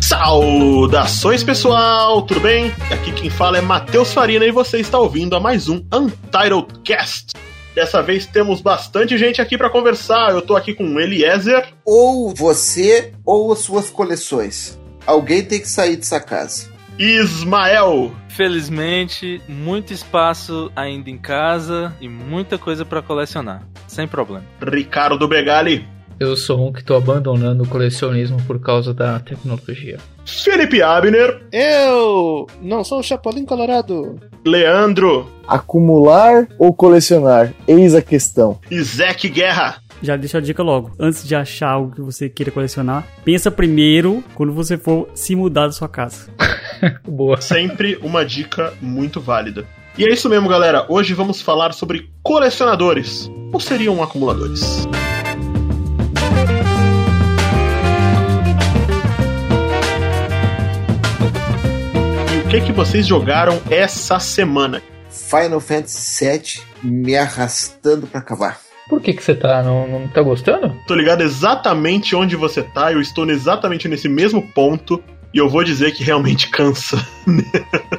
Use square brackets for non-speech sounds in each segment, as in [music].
Saudações pessoal, tudo bem? Aqui quem fala é Matheus Farina e você está ouvindo a mais um Untitled Cast. Dessa vez temos bastante gente aqui para conversar. Eu tô aqui com o Eliezer. Ou você ou as suas coleções. Alguém tem que sair dessa casa. Ismael. Felizmente, muito espaço ainda em casa e muita coisa para colecionar. Sem problema. Ricardo Begali. Eu sou um que tô abandonando o colecionismo por causa da tecnologia. Felipe Abner. Eu não sou o Chapolin Colorado. Leandro. Acumular ou colecionar? Eis a questão. Isaac Guerra. Já deixa a dica logo. Antes de achar algo que você queira colecionar, pensa primeiro quando você for se mudar da sua casa. [laughs] Boa. Sempre uma dica muito válida. E é isso mesmo, galera. Hoje vamos falar sobre colecionadores. Ou seriam acumuladores? o que, que vocês jogaram essa semana? Final Fantasy VII me arrastando para acabar. Por que, que você tá? Não, não tá gostando? Tô ligado exatamente onde você tá, eu estou exatamente nesse mesmo ponto. E eu vou dizer que realmente [laughs] cansa.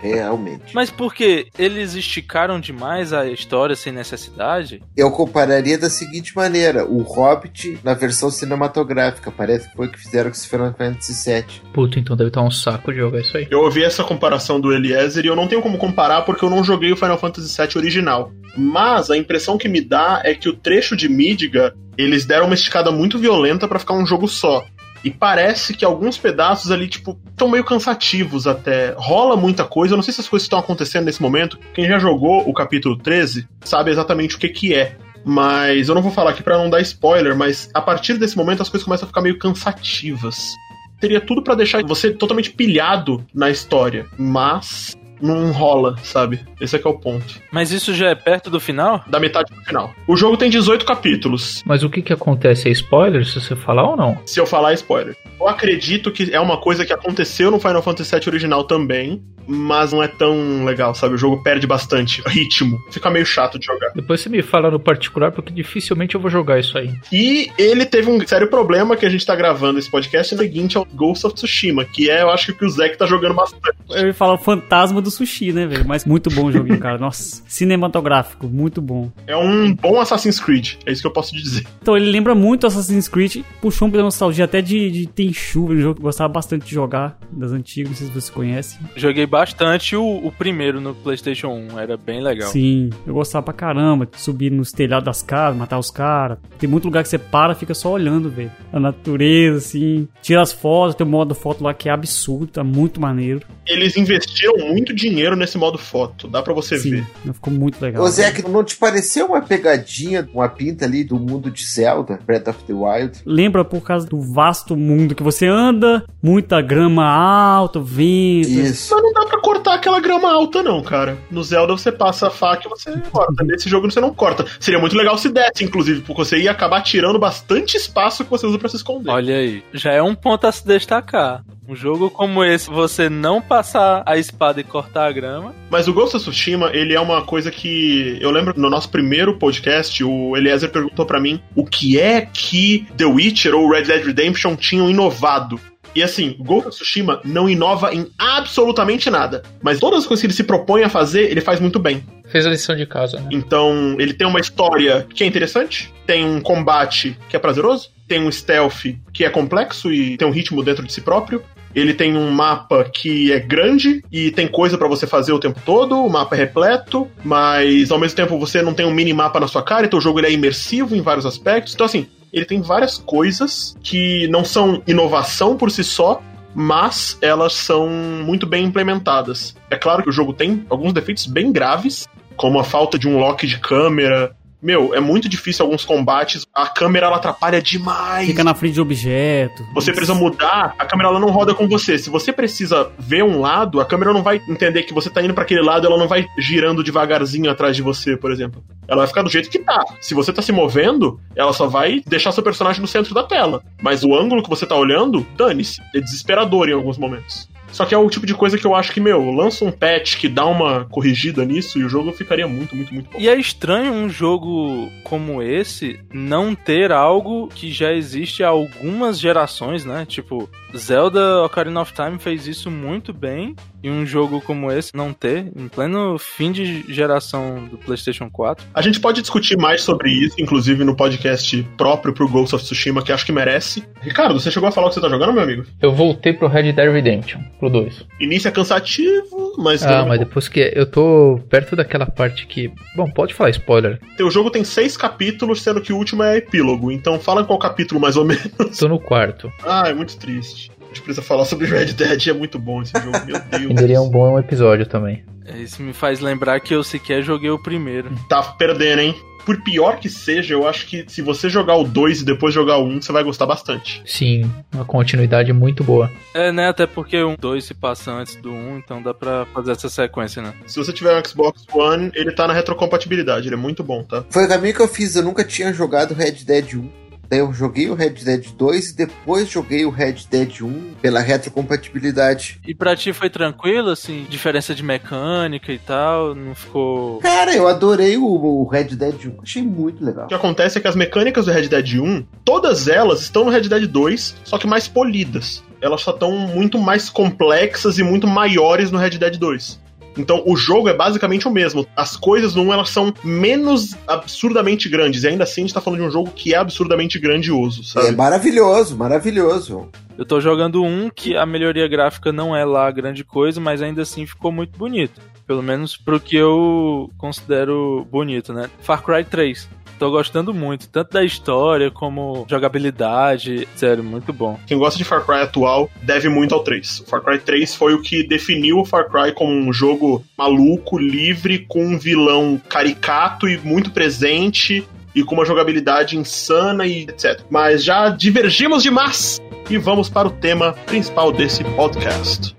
Realmente. Mas por que eles esticaram demais a história sem necessidade? Eu compararia da seguinte maneira: o Hobbit na versão cinematográfica. Parece que foi o que fizeram com esse Final Fantasy VII. Puta, então deve estar um saco de jogar isso aí. Eu ouvi essa comparação do Eliezer e eu não tenho como comparar porque eu não joguei o Final Fantasy VII original. Mas a impressão que me dá é que o trecho de Midgar eles deram uma esticada muito violenta para ficar um jogo só. E parece que alguns pedaços ali, tipo, estão meio cansativos até. Rola muita coisa. Eu não sei se as coisas estão acontecendo nesse momento. Quem já jogou o capítulo 13 sabe exatamente o que, que é. Mas eu não vou falar aqui para não dar spoiler, mas a partir desse momento as coisas começam a ficar meio cansativas. Teria tudo para deixar você totalmente pilhado na história, mas não rola, sabe? Esse é que é o ponto. Mas isso já é perto do final? Da metade do final. O jogo tem 18 capítulos. Mas o que que acontece? É spoiler se você falar ou não? Se eu falar, é spoiler. Eu acredito que é uma coisa que aconteceu no Final Fantasy VII original também, mas não é tão legal, sabe? O jogo perde bastante ritmo. Fica meio chato de jogar. Depois você me fala no particular, porque dificilmente eu vou jogar isso aí. E ele teve um sério problema que a gente tá gravando esse podcast é o seguinte ao Ghost of Tsushima, que é, eu acho que o Zack tá jogando bastante. Eu ia falar o fantasma do sushi, né, velho? Mas muito bom o joguinho, cara. Nossa, cinematográfico, muito bom. É um bom Assassin's Creed, é isso que eu posso dizer. Então ele lembra muito Assassin's Creed, puxou um pela nostalgia até de, de Tenchu, um jogo que eu gostava bastante de jogar, das antigas, não sei se você conhece. Joguei bastante o, o primeiro no PlayStation 1, era bem legal. Sim, eu gostava pra caramba de subir nos telhados das casas, matar os caras. Tem muito lugar que você para fica só olhando, velho. A natureza, assim. Tira as fotos, tem um modo foto lá que é absurdo, tá muito maneiro. Eles investiram muito dinheiro nesse modo foto, dá pra você Sim, ver. ficou muito legal. Ô Zé, que não te pareceu uma pegadinha, uma pinta ali do mundo de Zelda, Breath of the Wild? Lembra por causa do vasto mundo que você anda, muita grama alta, vento. Isso. Mas não dá pra cortar aquela grama alta, não, cara. No Zelda você passa a faca e você corta. Nesse jogo você não corta. Seria muito legal se desse, inclusive, porque você ia acabar tirando bastante espaço que você usa pra se esconder. Olha aí, já é um ponto a se destacar. Um jogo como esse, você não passar a espada e cortar a grama. Mas o Ghost of Tsushima, ele é uma coisa que eu lembro no nosso primeiro podcast, o Eliezer perguntou pra mim o que é que The Witcher ou Red Dead Redemption tinham inovado. E assim, Ghost of Tsushima não inova em absolutamente nada, mas todas as coisas que ele se propõe a fazer, ele faz muito bem. Fez a lição de casa, né? Então, ele tem uma história que é interessante, tem um combate que é prazeroso, tem um stealth que é complexo e tem um ritmo dentro de si próprio. Ele tem um mapa que é grande e tem coisa pra você fazer o tempo todo, o mapa é repleto, mas ao mesmo tempo você não tem um mini mapa na sua cara, então o jogo ele é imersivo em vários aspectos. Então assim, ele tem várias coisas que não são inovação por si só, mas elas são muito bem implementadas. É claro que o jogo tem alguns defeitos bem graves, como a falta de um lock de câmera. Meu, é muito difícil alguns combates. A câmera ela atrapalha demais. Fica na frente de objeto. Você precisa mudar, a câmera ela não roda com você. Se você precisa ver um lado, a câmera não vai entender que você tá indo para aquele lado, ela não vai girando devagarzinho atrás de você, por exemplo. Ela vai ficar do jeito que tá. Se você tá se movendo, ela só vai deixar seu personagem no centro da tela. Mas o ângulo que você tá olhando, dane-se. É desesperador em alguns momentos. Só que é o tipo de coisa que eu acho que, meu, lança um patch que dá uma corrigida nisso e o jogo ficaria muito, muito, muito bom. E é estranho um jogo como esse não ter algo que já existe há algumas gerações, né? Tipo, Zelda Ocarina of Time fez isso muito bem e um jogo como esse não ter, em pleno fim de geração do PlayStation 4. A gente pode discutir mais sobre isso, inclusive no podcast próprio pro Ghost of Tsushima, que acho que merece. Ricardo, você chegou a falar o que você tá jogando, meu amigo? Eu voltei pro Red Dead Redemption, pro 2. Início é cansativo, mas. Ah, mas depois que. Eu tô perto daquela parte que. Bom, pode falar spoiler. O jogo tem seis capítulos, sendo que o último é epílogo. Então fala qual capítulo mais ou [laughs] menos. Tô no quarto. Ah, é muito triste. A gente precisa falar sobre Red Dead, é muito bom esse jogo, meu [laughs] Deus. Renderia um bom episódio também. Isso me faz lembrar que eu sequer joguei o primeiro. Tá perdendo, hein? Por pior que seja, eu acho que se você jogar o 2 e depois jogar o 1, um, você vai gostar bastante. Sim, uma continuidade muito boa. É, né? Até porque o 2 se passa antes do 1, um, então dá pra fazer essa sequência, né? Se você tiver um Xbox One, ele tá na retrocompatibilidade, ele é muito bom, tá? Foi o caminho que eu fiz, eu nunca tinha jogado Red Dead 1. Daí eu joguei o Red Dead 2 e depois joguei o Red Dead 1 pela retrocompatibilidade. E pra ti foi tranquilo, assim, diferença de mecânica e tal? Não ficou. Cara, eu adorei o, o Red Dead 1, achei muito legal. O que acontece é que as mecânicas do Red Dead 1, todas elas estão no Red Dead 2, só que mais polidas. Elas só estão muito mais complexas e muito maiores no Red Dead 2. Então o jogo é basicamente o mesmo. As coisas no 1 elas são menos absurdamente grandes. E ainda assim a gente tá falando de um jogo que é absurdamente grandioso, sabe? É maravilhoso, maravilhoso. Eu tô jogando um que a melhoria gráfica não é lá grande coisa, mas ainda assim ficou muito bonito. Pelo menos pro que eu considero bonito, né? Far Cry 3. Tô gostando muito, tanto da história como jogabilidade. Sério, muito bom. Quem gosta de Far Cry atual deve muito ao 3. O Far Cry 3 foi o que definiu o Far Cry como um jogo maluco, livre, com um vilão caricato e muito presente. E com uma jogabilidade insana e etc. Mas já divergimos demais e vamos para o tema principal desse podcast.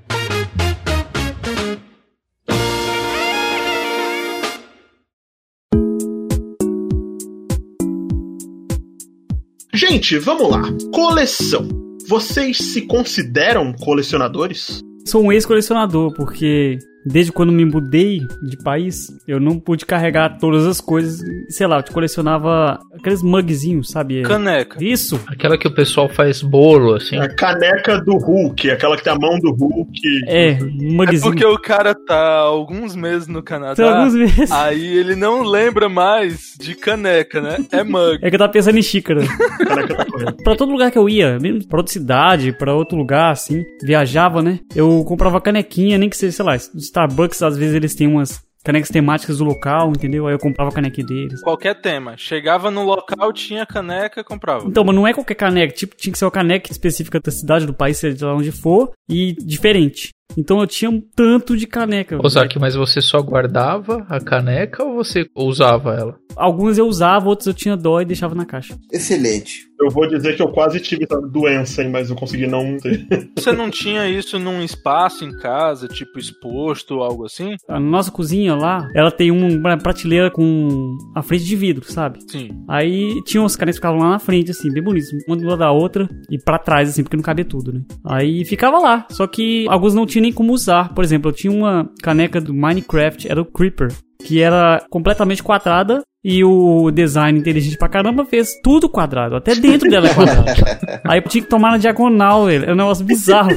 Gente, vamos lá. Coleção. Vocês se consideram colecionadores? Sou um ex-colecionador, porque desde quando me mudei de país, eu não pude carregar todas as coisas. Sei lá, eu colecionava aqueles mugzinhos, sabe? Caneca. Isso. Aquela que o pessoal faz bolo, assim. A caneca do Hulk, aquela que tem a mão do Hulk. É, É mugzinho. porque o cara tá alguns meses no Canadá. Tem alguns meses. Aí ele não lembra mais de caneca, né? É mug. É que eu tava pensando em xícara. [laughs] caneca tá correndo. pra todo lugar que eu ia, mesmo pra outra cidade, pra outro lugar, assim, viajava, né? Eu comprava canequinha, nem que seja, sei lá, Starbucks, às vezes eles têm umas canecas temáticas do local, entendeu? Aí eu comprava a caneca deles. Qualquer tema. Chegava no local, tinha caneca, comprava. Então, mas não é qualquer caneca, tipo, tinha que ser uma caneca específica da cidade, do país, seja lá onde for, e diferente. Então eu tinha um tanto de caneca. Ozaki, mas você só guardava a caneca ou você usava ela? Alguns eu usava, outros eu tinha dó e deixava na caixa. Excelente. Eu vou dizer que eu quase tive essa doença, hein, mas eu consegui não ter. [laughs] Você não tinha isso num espaço em casa, tipo exposto ou algo assim? A nossa cozinha lá, ela tem uma prateleira com a frente de vidro, sabe? Sim. Aí tinha umas canecas que ficavam lá na frente, assim, bem bonitas, uma do lado da outra e pra trás, assim, porque não cabia tudo, né? Aí ficava lá, só que alguns não tinham nem como usar. Por exemplo, eu tinha uma caneca do Minecraft, era o Creeper, que era completamente quadrada e o design inteligente pra caramba fez tudo quadrado, até dentro dela é quadrado. [laughs] Aí eu tinha que tomar na diagonal, velho. Era um negócio bizarro.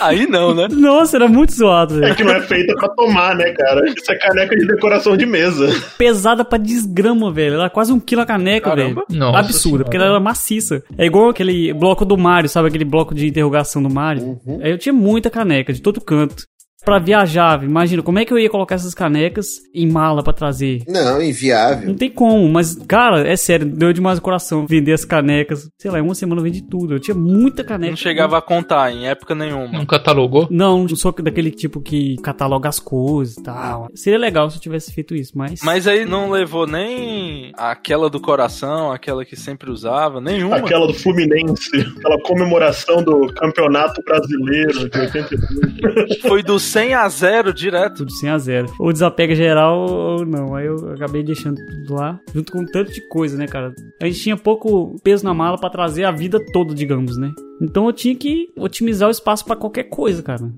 Aí não, né? Nossa, era muito zoado, É velho. que não é feita pra tomar, né, cara? Isso é caneca de decoração de mesa. Pesada pra desgrama, velho. Era quase um quilo a caneca, Caramba. velho. Nossa Absurda, senhora. porque ela era maciça. É igual aquele bloco do Mario, sabe? Aquele bloco de interrogação do Mario. Aí eu tinha muita caneca, de todo canto. Pra viajar, imagina, como é que eu ia colocar essas canecas em mala pra trazer? Não, inviável. Não tem como, mas, cara, é sério, deu demais o coração vender as canecas. Sei lá, em uma semana eu vendi tudo. Eu tinha muita caneca. Não chegava a contar em época nenhuma. Não catalogou? Não, não sou daquele tipo que cataloga as coisas e tal. Seria legal se eu tivesse feito isso, mas. Mas aí não levou nem aquela do coração, aquela que sempre usava, nenhuma. Aquela do Fluminense, aquela comemoração do Campeonato Brasileiro de 82. Foi do 100 a 0 direto. tudo 100 a 0. Ou desapega geral ou não. Aí eu acabei deixando tudo lá, junto com um tanto de coisa, né, cara? A gente tinha pouco peso na mala pra trazer a vida toda, digamos, né? Então eu tinha que otimizar o espaço pra qualquer coisa, cara.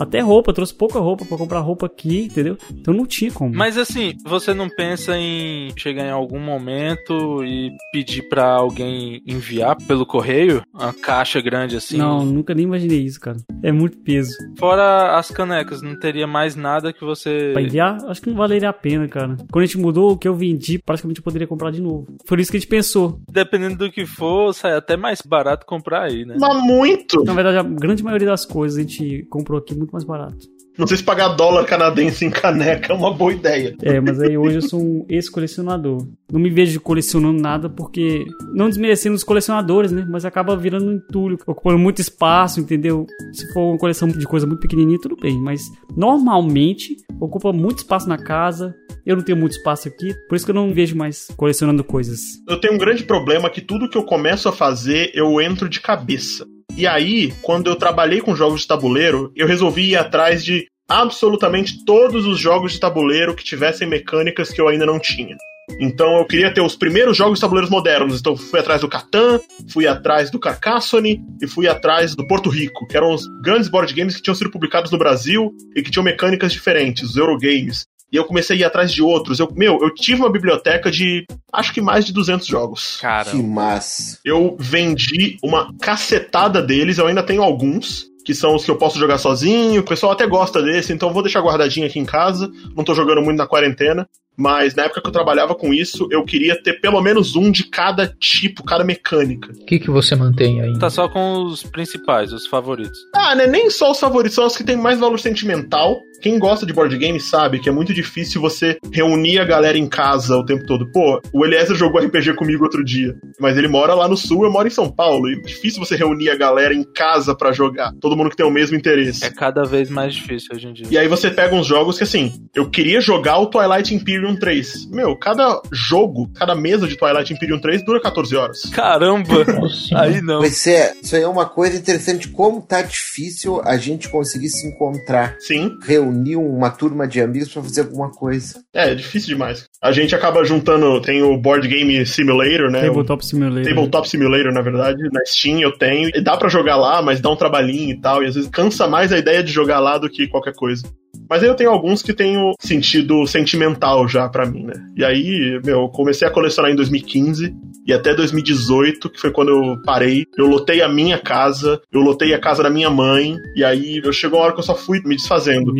Até roupa, trouxe pouca roupa pra comprar roupa aqui, entendeu? Então não tinha como. Mas assim, você não pensa em chegar em algum momento e pedir pra alguém enviar pelo correio uma caixa grande assim? Não, nunca nem imaginei isso, cara. É muito peso. Fora as canecas, não teria mais nada que você. Pra enviar, acho que não valeria a pena, cara. Quando a gente mudou, o que eu vendi, praticamente eu poderia comprar de novo. Por isso que a gente pensou. Dependendo do que for, sai até mais barato comprar aí, né? Mas muito! Na verdade, a grande maioria das coisas a gente comprou aqui muito mais barato. Não sei se pagar dólar canadense em caneca é uma boa ideia. É, mas aí hoje eu sou um ex-colecionador. Não me vejo colecionando nada porque, não desmerecendo os colecionadores, né? Mas acaba virando um entulho, ocupando muito espaço, entendeu? Se for uma coleção de coisa muito pequenininha, tudo bem. Mas normalmente ocupa muito espaço na casa. Eu não tenho muito espaço aqui, por isso que eu não me vejo mais colecionando coisas. Eu tenho um grande problema que tudo que eu começo a fazer, eu entro de cabeça. E aí, quando eu trabalhei com jogos de tabuleiro, eu resolvi ir atrás de absolutamente todos os jogos de tabuleiro que tivessem mecânicas que eu ainda não tinha. Então eu queria ter os primeiros jogos de tabuleiros modernos. Então fui atrás do Catan, fui atrás do Carcassonne e fui atrás do Porto Rico, que eram os grandes board games que tinham sido publicados no Brasil e que tinham mecânicas diferentes, os Eurogames. E eu comecei a ir atrás de outros. Eu, meu, eu tive uma biblioteca de acho que mais de 200 jogos. Cara, Que massa. Eu vendi uma cacetada deles, eu ainda tenho alguns, que são os que eu posso jogar sozinho. O pessoal até gosta desse, então eu vou deixar guardadinho aqui em casa. Não tô jogando muito na quarentena. Mas na época que eu trabalhava com isso, eu queria ter pelo menos um de cada tipo, cada mecânica. O que, que você mantém aí? tá só com os principais, os favoritos. Ah, né? Nem só os favoritos, são os que têm mais valor sentimental. Quem gosta de board game sabe que é muito difícil você reunir a galera em casa o tempo todo. Pô, o Eliezer jogou RPG comigo outro dia, mas ele mora lá no sul, eu moro em São Paulo. E é difícil você reunir a galera em casa pra jogar. Todo mundo que tem o mesmo interesse. É cada vez mais difícil hoje em dia. E aí você pega uns jogos que assim, eu queria jogar o Twilight Imperium 3. Meu, cada jogo, cada mesa de Twilight Imperium 3 dura 14 horas. Caramba! [laughs] Aí não. Mas é, isso aí é uma coisa interessante, como tá difícil a gente conseguir se encontrar, Sim, reunir uma turma de amigos pra fazer alguma coisa. é, é difícil demais. A gente acaba juntando, tem o Board Game Simulator, né? Tabletop Simulator. Tabletop Simulator, na verdade, na Steam eu tenho. E dá pra jogar lá, mas dá um trabalhinho e tal. E às vezes cansa mais a ideia de jogar lá do que qualquer coisa. Mas aí eu tenho alguns que têm o sentido sentimental já pra mim, né? E aí, meu, eu comecei a colecionar em 2015 e até 2018, que foi quando eu parei. Eu lotei a minha casa, eu lotei a casa da minha mãe, e aí eu chegou uma hora que eu só fui me desfazendo.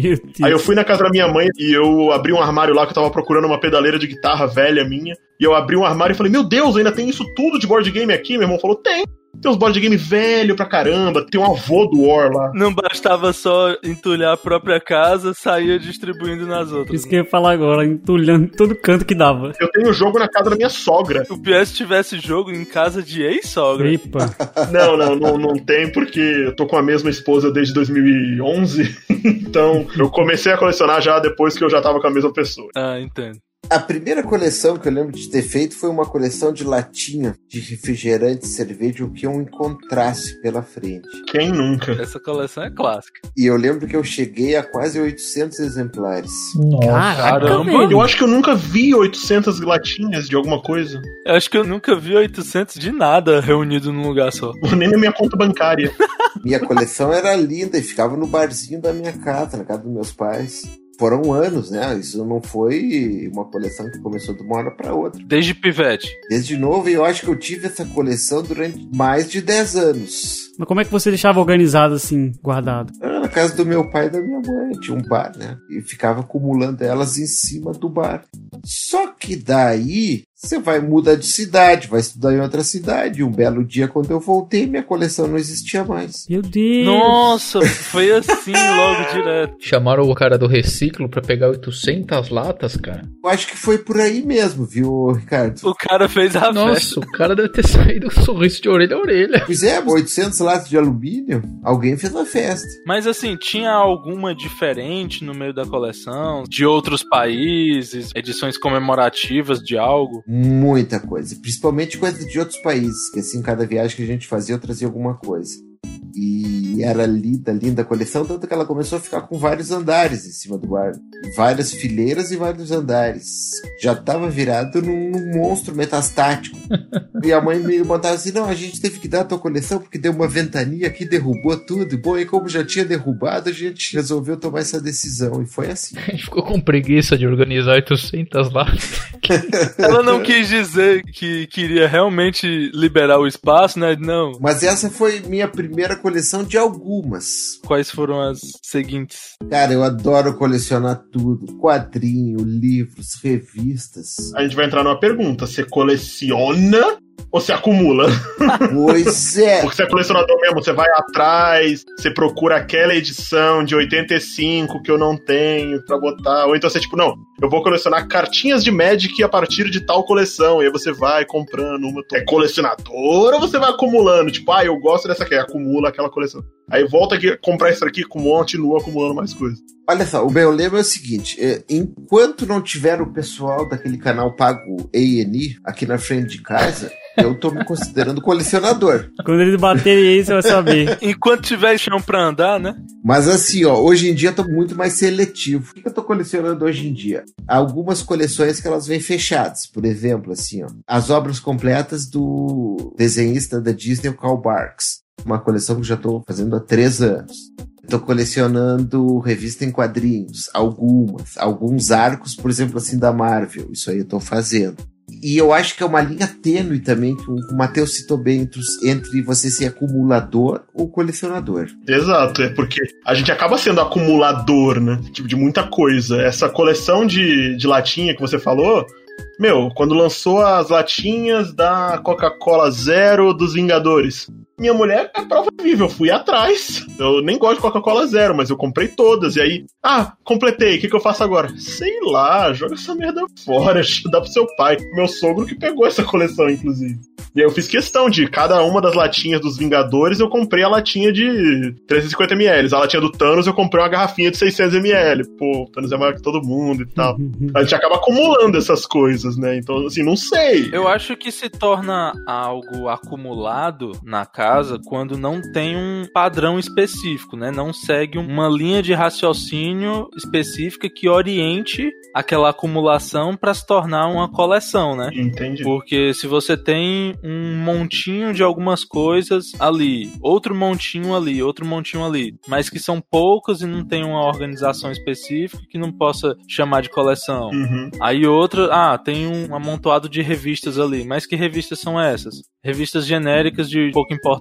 Aí eu fui na casa da minha mãe e eu abri um armário lá que eu tava procurando uma pedaleira de guitarra velha minha. E eu abri um armário e falei, meu Deus, ainda tem isso tudo de board game aqui? Meu irmão falou, tem. Tem uns board game velho pra caramba, tem um avô do War lá. Não bastava só entulhar a própria casa, saía distribuindo nas outras. Isso que eu ia falar agora, entulhando em todo canto que dava. Eu tenho o jogo na casa da minha sogra. O PS tivesse jogo em casa de ex-sogra. Epa. [laughs] Não, não, não, não tem, porque eu tô com a mesma esposa desde 2011. [laughs] então, eu comecei a colecionar já depois que eu já tava com a mesma pessoa. Ah, entendo. A primeira coleção que eu lembro de ter feito foi uma coleção de latinha de refrigerante e cerveja, o que eu encontrasse pela frente. Quem nunca? Essa coleção é clássica. E eu lembro que eu cheguei a quase 800 exemplares. Nossa. Caramba. velho. Eu acho que eu nunca vi 800 latinhas de alguma coisa. Eu acho que eu nunca vi 800 de nada reunido num lugar só. Nem na minha conta bancária. Minha coleção era linda e ficava no barzinho da minha casa, na casa dos meus pais. Foram anos, né? Isso não foi uma coleção que começou de uma hora para outra. Desde pivete. Desde novo, eu acho que eu tive essa coleção durante mais de 10 anos. Mas como é que você deixava organizado assim, guardado? Era na casa do meu pai e da minha mãe, tinha um bar, né? E ficava acumulando elas em cima do bar. Só que daí você vai mudar de cidade, vai estudar em outra cidade. Um belo dia, quando eu voltei, minha coleção não existia mais. Meu Deus. Nossa, foi assim [laughs] logo direto. Chamaram o cara do reciclo pra pegar 800 latas, cara. Eu acho que foi por aí mesmo, viu, Ricardo? O cara fez a festa. Nossa, o cara deve ter [laughs] saído com um sorriso de orelha a orelha. Pois é, 800 latas de alumínio, alguém fez a festa. Mas assim, tinha alguma diferente no meio da coleção? De outros países? Edições comemorativas de algo? Muita coisa, principalmente coisa de outros países, que assim, cada viagem que a gente fazia eu trazia alguma coisa. E era linda, linda a coleção, tanto que ela começou a ficar com vários andares em cima do guarda. Várias fileiras e vários andares. Já tava virado num, num monstro metastático. [laughs] e a mãe me botava assim: não, a gente teve que dar a tua coleção porque deu uma ventania aqui, derrubou tudo. E, bom, e como já tinha derrubado, a gente resolveu tomar essa decisão. E foi assim. [laughs] A gente ficou com preguiça de organizar 800 lá. [laughs] Ela não quis dizer que queria realmente liberar o espaço, né? Não. Mas essa foi minha primeira coleção de algumas. Quais foram as seguintes? Cara, eu adoro colecionar tudo: quadrinho, livros, revistas. A gente vai entrar numa pergunta: você coleciona ou você acumula? [laughs] Pois é. Porque você é colecionador mesmo, você vai atrás, você procura aquela edição de 85 que eu não tenho pra botar. Ou então você, tipo, não, eu vou colecionar cartinhas de Magic a partir de tal coleção. E aí você vai comprando uma. É colecionador ou você vai acumulando? Tipo, ah, eu gosto dessa aqui, acumula aquela coleção. Aí volta aqui, comprar isso aqui, continua acumulando mais coisas. Olha só, o meu lema é o seguinte: é, enquanto não tiver o pessoal daquele canal pago ANI aqui na frente de casa, eu tô me considerando colecionador. Quando eles baterem aí, você vai saber. Enquanto tiver chão pra andar, né? Mas assim, ó, hoje em dia eu tô muito mais seletivo. O que eu tô colecionando hoje em dia? Há algumas coleções que elas vêm fechadas. Por exemplo, assim, ó, as obras completas do desenhista da Disney, o Carl Barks. Uma coleção que eu já tô fazendo há três anos. Tô colecionando revista em quadrinhos, algumas, alguns arcos, por exemplo, assim, da Marvel. Isso aí eu tô fazendo. E eu acho que é uma linha tênue também, que o Matheus citou bem, entre, entre você ser acumulador ou colecionador. Exato, é porque a gente acaba sendo acumulador, né? Tipo, de muita coisa. Essa coleção de, de latinha que você falou, meu, quando lançou as latinhas da Coca-Cola Zero dos Vingadores. Minha mulher é prova viva, eu fui atrás. Eu nem gosto de Coca-Cola Zero, mas eu comprei todas. E aí, ah, completei, o que, que eu faço agora? Sei lá, joga essa merda fora, [laughs] dá pro seu pai. Meu sogro que pegou essa coleção, inclusive. E aí eu fiz questão de cada uma das latinhas dos Vingadores, eu comprei a latinha de 350ml. A latinha do Thanos, eu comprei uma garrafinha de 600ml. Pô, o Thanos é maior que todo mundo e tal. A gente acaba acumulando essas coisas, né? Então, assim, não sei. Eu acho que se torna algo acumulado na casa quando não tem um padrão específico, né? Não segue uma linha de raciocínio específica que oriente aquela acumulação para se tornar uma coleção, né? Entendi. Porque se você tem um montinho de algumas coisas ali, outro montinho ali, outro montinho ali, mas que são poucos e não tem uma organização específica que não possa chamar de coleção. Uhum. Aí outra, ah, tem um amontoado de revistas ali, mas que revistas são essas? Revistas genéricas de pouca importância.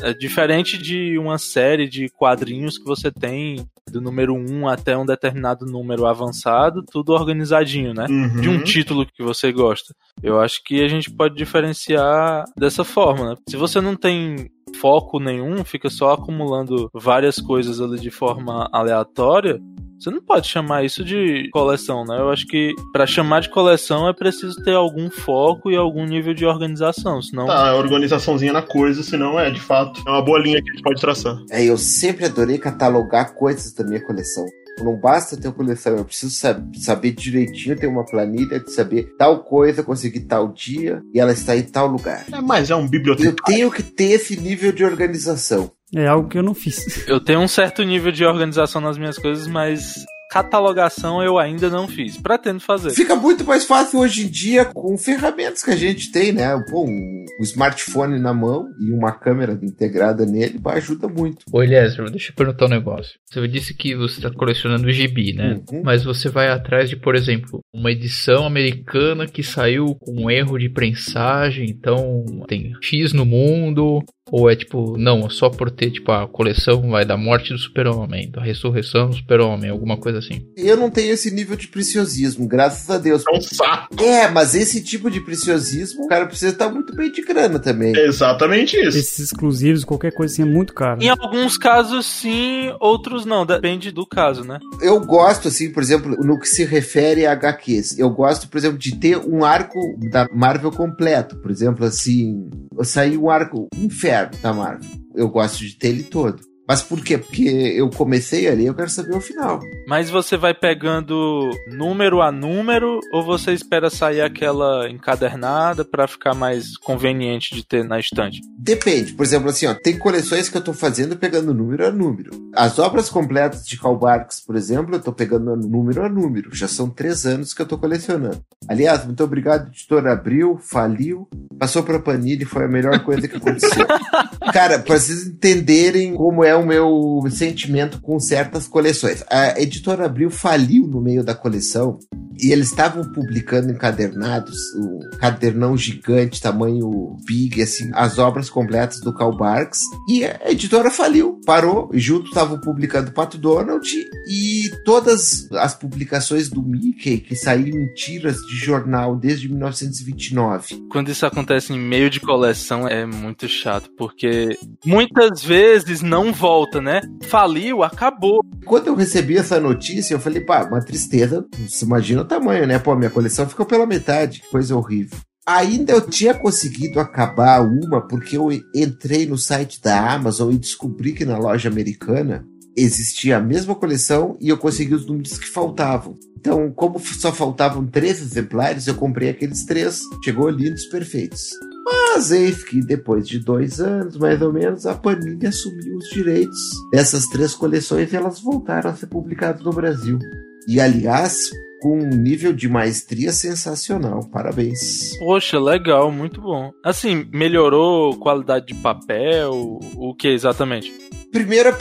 É diferente de uma série de quadrinhos que você tem do número 1 até um determinado número avançado, tudo organizadinho, né? Uhum. de um título que você gosta. Eu acho que a gente pode diferenciar dessa forma, né? Se você não tem foco nenhum, fica só acumulando várias coisas ali de forma aleatória, você não pode chamar isso de coleção, né? Eu acho que para chamar de coleção é preciso ter algum foco e algum nível de organização, senão Tá, organizaçãozinha na coisa, senão é, de fato, é uma boa linha que a gente pode traçar. É, eu sempre adorei catalogar coisas da minha coleção. Não basta ter uma coleção, eu preciso sab- saber direitinho, ter uma planilha de saber tal coisa, conseguir tal dia e ela está em tal lugar. É, mas é um Eu bibliotecário. tenho que ter esse nível de organização. É algo que eu não fiz. eu tenho um certo nível de organização nas minhas coisas, mas catalogação eu ainda não fiz. Pretendo fazer. Fica muito mais fácil hoje em dia com ferramentas que a gente tem, né? Pô, um, um smartphone na mão e uma câmera integrada nele ajuda muito. Ô Eliezer, deixa eu perguntar um negócio. Você disse que você está colecionando gibi, né? Uhum. Mas você vai atrás de, por exemplo, uma edição americana que saiu com um erro de prensagem, então tem X no mundo. Ou é tipo, não, só por ter, tipo, a coleção vai da morte do super-homem, da ressurreição do super-homem, alguma coisa assim. Eu não tenho esse nível de preciosismo, graças a Deus. É um saco. É, mas esse tipo de preciosismo, o cara precisa estar muito bem de grana também. É exatamente isso. Esses exclusivos, qualquer coisa assim, é muito caro. Em alguns casos sim, outros não, depende do caso, né? Eu gosto, assim, por exemplo, no que se refere a HQs. Eu gosto, por exemplo, de ter um arco da Marvel completo. Por exemplo, assim, saiu um arco Inferno da Marvel. Eu gosto de ter ele todo. Mas por quê? Porque eu comecei ali, eu quero saber o final. Mas você vai pegando número a número ou você espera sair aquela encadernada pra ficar mais conveniente de ter na estante? Depende. Por exemplo, assim, ó, tem coleções que eu tô fazendo pegando número a número. As obras completas de Karl Barks, por exemplo, eu tô pegando número a número. Já são três anos que eu tô colecionando. Aliás, muito obrigado, editor Abril, faliu, passou pra Panini, foi a melhor coisa que aconteceu. [laughs] Cara, pra vocês entenderem como é o meu sentimento com certas coleções. A editora Abril faliu no meio da coleção e eles estavam publicando encadernados, o cadernão gigante, tamanho big, assim, as obras completas do Karl Barks. E a editora faliu, parou, e junto estavam publicando Pato Donald e todas as publicações do Mickey que saíram em tiras de jornal desde 1929. Quando isso acontece em meio de coleção é muito chato, porque muitas vezes não volta, né? Faliu, acabou. Quando eu recebi essa notícia, eu falei, pá, uma tristeza, você imagina tamanho, né? Pô, minha coleção ficou pela metade, que coisa horrível. Ainda eu tinha conseguido acabar uma porque eu entrei no site da Amazon e descobri que na loja americana existia a mesma coleção e eu consegui os números que faltavam. Então, como só faltavam três exemplares, eu comprei aqueles três. Chegou lindos, perfeitos. Mas eis que depois de dois anos, mais ou menos, a Panini assumiu os direitos dessas três coleções e elas voltaram a ser publicadas no Brasil. E aliás, com um nível de maestria sensacional. Parabéns. Poxa, legal, muito bom. Assim, melhorou qualidade de papel? O que exatamente? Primeiro, a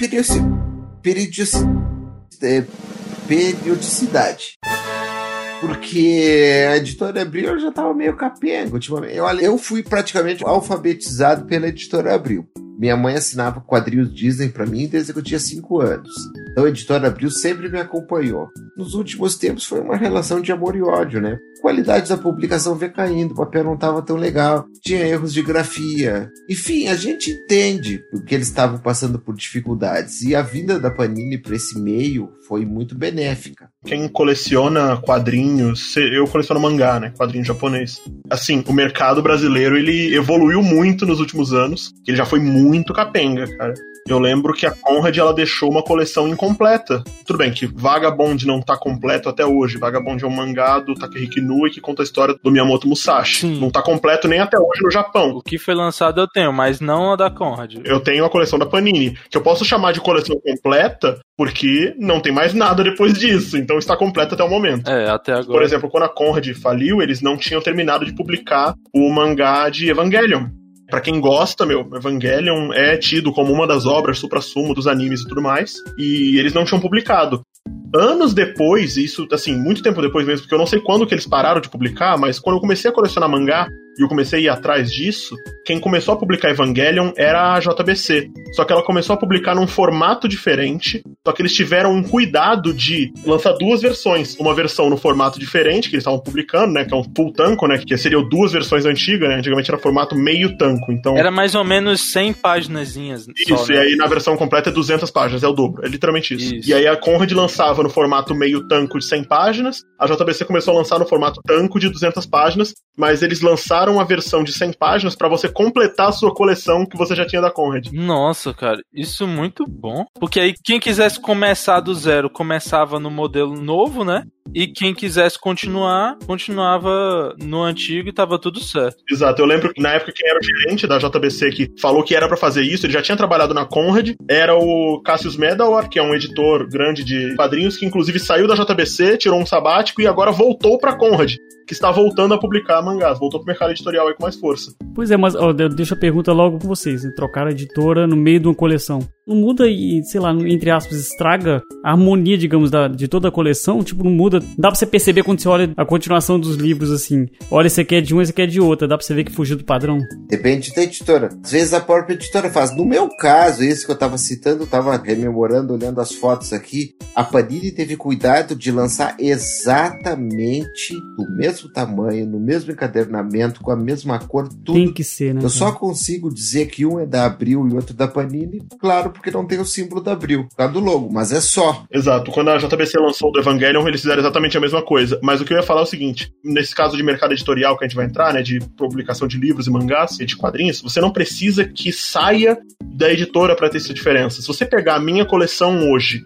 é, periodicidade. Porque a editora Abril já estava meio capenga ultimamente. Olha, eu fui praticamente alfabetizado pela editora Abril. Minha mãe assinava quadrinhos Disney para mim desde que eu tinha 5 anos. Então a editora Abril sempre me acompanhou. Nos últimos tempos foi uma relação de amor e ódio, né? A qualidade da publicação veio caindo, o papel não estava tão legal, tinha erros de grafia. Enfim, a gente entende que eles estavam passando por dificuldades e a vinda da Panini para esse meio foi muito benéfica. Quem coleciona quadrinhos, eu coleciono mangá, né? Quadrinho japonês. Assim, o mercado brasileiro ele evoluiu muito nos últimos anos. Ele já foi muito capenga, cara. Eu lembro que a Conrad ela deixou uma coleção incompleta. Tudo bem que Vagabond não tá completo até hoje. Vagabond é um mangá do Takehiko Inoue que conta a história do Miyamoto Musashi. Sim. Não tá completo nem até hoje no Japão. O que foi lançado eu tenho, mas não a da Conrad. Eu tenho a coleção da Panini, que eu posso chamar de coleção completa porque não tem mais nada depois disso. Então está completa até o momento. É, até agora. Por exemplo, quando a Conrad faliu, eles não tinham terminado de publicar o mangá de Evangelion. Pra quem gosta, meu, Evangelion é tido como uma das obras supra-sumo dos animes e tudo mais, e eles não tinham publicado. Anos depois, isso, assim, muito tempo depois mesmo, porque eu não sei quando que eles pararam de publicar, mas quando eu comecei a colecionar mangá, e eu comecei a ir atrás disso, quem começou a publicar Evangelion era a JBC. Só que ela começou a publicar num formato diferente, só que eles tiveram um cuidado de lançar duas versões. Uma versão no formato diferente, que eles estavam publicando, né, que é um full tanco, né, que seriam duas versões antigas, né, antigamente era formato meio tanco, então... Era mais ou menos 100 páginazinhas. Isso, só, e né? aí na versão completa é 200 páginas, é o dobro, é literalmente isso. Isso. E aí a Conrad lançava no formato meio tanco de 100 páginas, a JBC começou a lançar no formato tanco de 200 páginas, mas eles lançaram a versão de 100 páginas pra você completar a sua coleção que você já tinha da Conrad. Nossa, cara, isso é muito bom. Porque aí quem quisesse começar do zero, começava no modelo novo, né? E quem quisesse continuar, continuava no antigo e tava tudo certo. Exato, eu lembro que na época quem era o gerente da JBC que falou que era pra fazer isso, ele já tinha trabalhado na Conrad, era o Cassius Medawar, que é um editor grande de quadrinhos, que inclusive saiu da JBC, tirou um sabático e agora voltou pra Conrad, que está voltando a publicar mangás, voltou pro mercado editorial aí com mais força. Pois é, mas ó, de- deixa a pergunta logo com vocês. Né? Trocar a editora no meio de uma coleção. Não muda e, sei lá, entre aspas, estraga a harmonia, digamos, da, de toda a coleção? Tipo, não muda. Dá pra você perceber quando você olha a continuação dos livros, assim. Olha, esse aqui é de um, esse aqui é de outra. Dá pra você ver que fugiu do padrão? Depende da editora. Às vezes a própria editora faz. No meu caso, esse que eu tava citando, eu tava rememorando, olhando as fotos aqui. A Panini teve cuidado de lançar exatamente do mesmo tamanho, no mesmo encadernamento, com a mesma cor, tudo Tem que ser, né? Eu cara? só consigo dizer que um é da Abril e outro da Panini, claro, porque não tem o símbolo da Abril, por do logo, mas é só. Exato. Quando a JBC lançou o Evangelion, eles fizeram exatamente a mesma coisa. Mas o que eu ia falar é o seguinte: nesse caso de mercado editorial que a gente vai entrar, né, de publicação de livros e mangás e de quadrinhos, você não precisa que saia da editora para ter essa diferença. Se você pegar a minha coleção hoje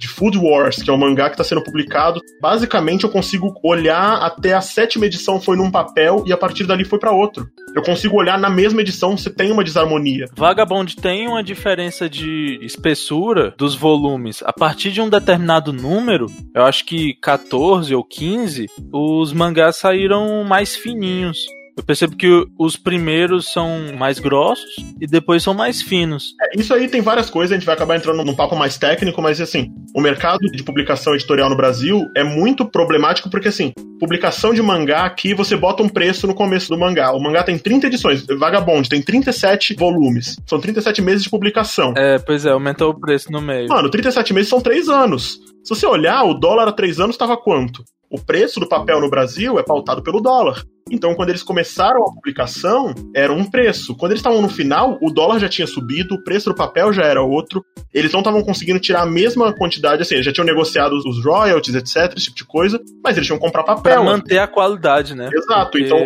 de Food Wars, que é um mangá que está sendo publicado. Basicamente, eu consigo olhar até a sétima edição foi num papel e a partir dali foi para outro. Eu consigo olhar na mesma edição se tem uma desarmonia. Vagabond tem uma diferença de espessura dos volumes. A partir de um determinado número, eu acho que 14 ou 15, os mangás saíram mais fininhos. Eu percebo que os primeiros são mais grossos e depois são mais finos. É, isso aí tem várias coisas, a gente vai acabar entrando num papo mais técnico, mas assim, o mercado de publicação editorial no Brasil é muito problemático porque assim, publicação de mangá aqui você bota um preço no começo do mangá. O mangá tem 30 edições, Vagabond tem 37 volumes. São 37 meses de publicação. É, pois é, aumentou o preço no meio. Mano, 37 meses são 3 anos. Se você olhar, o dólar há 3 anos estava quanto? O preço do papel no Brasil é pautado pelo dólar. Então, quando eles começaram a publicação, era um preço. Quando eles estavam no final, o dólar já tinha subido, o preço do papel já era outro. Eles não estavam conseguindo tirar a mesma quantidade, assim, eles já tinham negociado os royalties, etc, esse tipo de coisa, mas eles tinham que comprar papel. Pra manter a qualidade, né? Exato, Porque então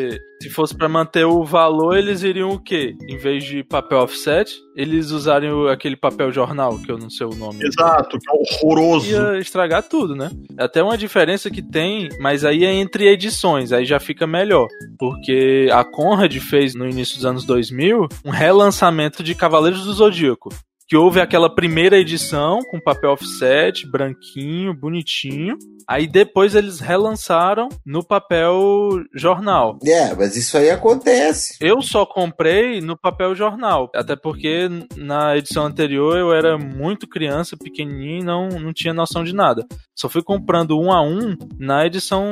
se fosse pra manter o valor, eles iriam o quê? Em vez de papel offset, eles usariam aquele papel jornal, que eu não sei o nome. Exato, que é horroroso. Ia estragar tudo, né? Até uma diferença que tem, mas aí é entre edições, aí já fica melhor. Porque a Conrad fez no início dos anos 2000 um relançamento de Cavaleiros do Zodíaco. Que houve aquela primeira edição com papel offset, branquinho, bonitinho. Aí depois eles relançaram no papel jornal. É, mas isso aí acontece. Eu só comprei no papel jornal, até porque na edição anterior eu era muito criança, pequenininho e não, não tinha noção de nada. Só fui comprando um a um na edição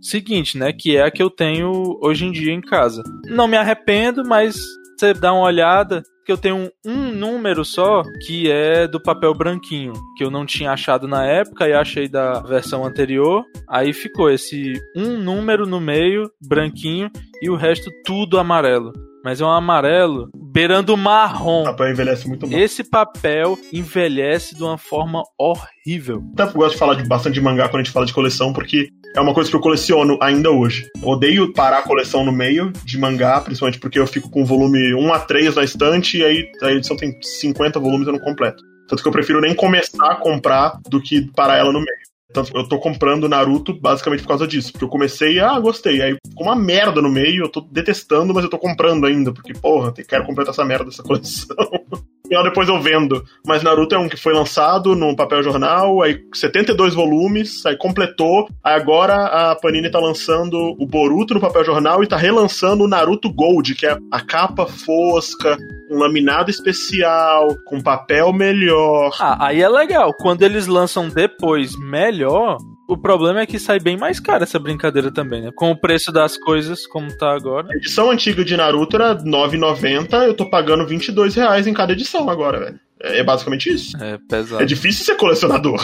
seguinte, né, que é a que eu tenho hoje em dia em casa. Não me arrependo, mas você dá uma olhada, que eu tenho um número só que é do papel branquinho, que eu não tinha achado na época e achei da versão anterior. Aí ficou esse um número no meio, branquinho, e o resto tudo amarelo. Mas é um amarelo beirando marrom. O papel envelhece muito mal. Esse papel envelhece de uma forma horrível. Até gosto de falar de bastante de mangá quando a gente fala de coleção, porque é uma coisa que eu coleciono ainda hoje. Odeio parar a coleção no meio de mangá, principalmente porque eu fico com volume 1 a 3 na estante e aí a edição tem 50 volumes e não completo. Tanto que eu prefiro nem começar a comprar do que parar ela no meio. Tanto eu tô comprando Naruto basicamente por causa disso. Porque eu comecei, ah, gostei. Aí ficou uma merda no meio, eu tô detestando, mas eu tô comprando ainda. Porque, porra, quero completar essa merda dessa coleção. [laughs] E depois eu vendo. Mas Naruto é um que foi lançado no papel jornal, aí 72 volumes, aí completou. Aí agora a Panini tá lançando o Boruto no papel jornal e tá relançando o Naruto Gold, que é a capa fosca, um laminado especial, com papel melhor. Ah, aí é legal. Quando eles lançam depois melhor, o problema é que sai bem mais caro essa brincadeira também, né? Com o preço das coisas como tá agora. A edição antiga de Naruto era R$ 9,90, eu tô pagando 22 reais em cada edição agora, velho. É basicamente isso. É pesado. É difícil ser colecionador.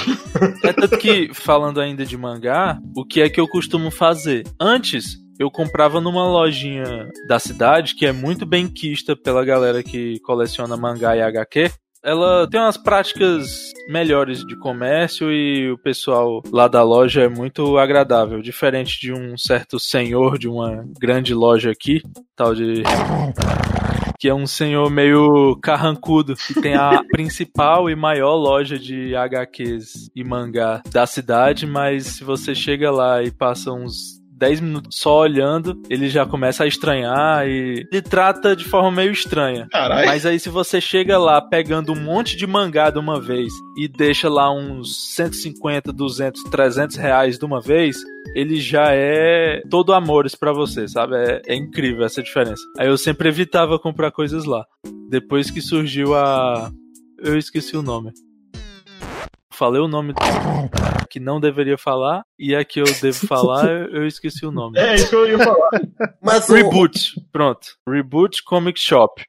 É tanto que, [laughs] falando ainda de mangá, o que é que eu costumo fazer? Antes, eu comprava numa lojinha da cidade que é muito bem quista pela galera que coleciona mangá e HQ. Ela tem umas práticas melhores de comércio e o pessoal lá da loja é muito agradável, diferente de um certo senhor de uma grande loja aqui, tal de que é um senhor meio carrancudo, que tem a [laughs] principal e maior loja de HQs e mangá da cidade, mas se você chega lá e passa uns 10 minutos só olhando, ele já começa a estranhar e ele trata de forma meio estranha. Caralho. Mas aí se você chega lá pegando um monte de mangá de uma vez e deixa lá uns 150, 200, 300 reais de uma vez, ele já é todo amores pra você, sabe? É, é incrível essa diferença. Aí eu sempre evitava comprar coisas lá. Depois que surgiu a. Eu esqueci o nome. Falei o nome que não deveria falar, e a que eu devo [laughs] falar, eu esqueci o nome. É isso que eu ia falar. [laughs] Mas o, Reboot, pronto. Reboot Comic Shop.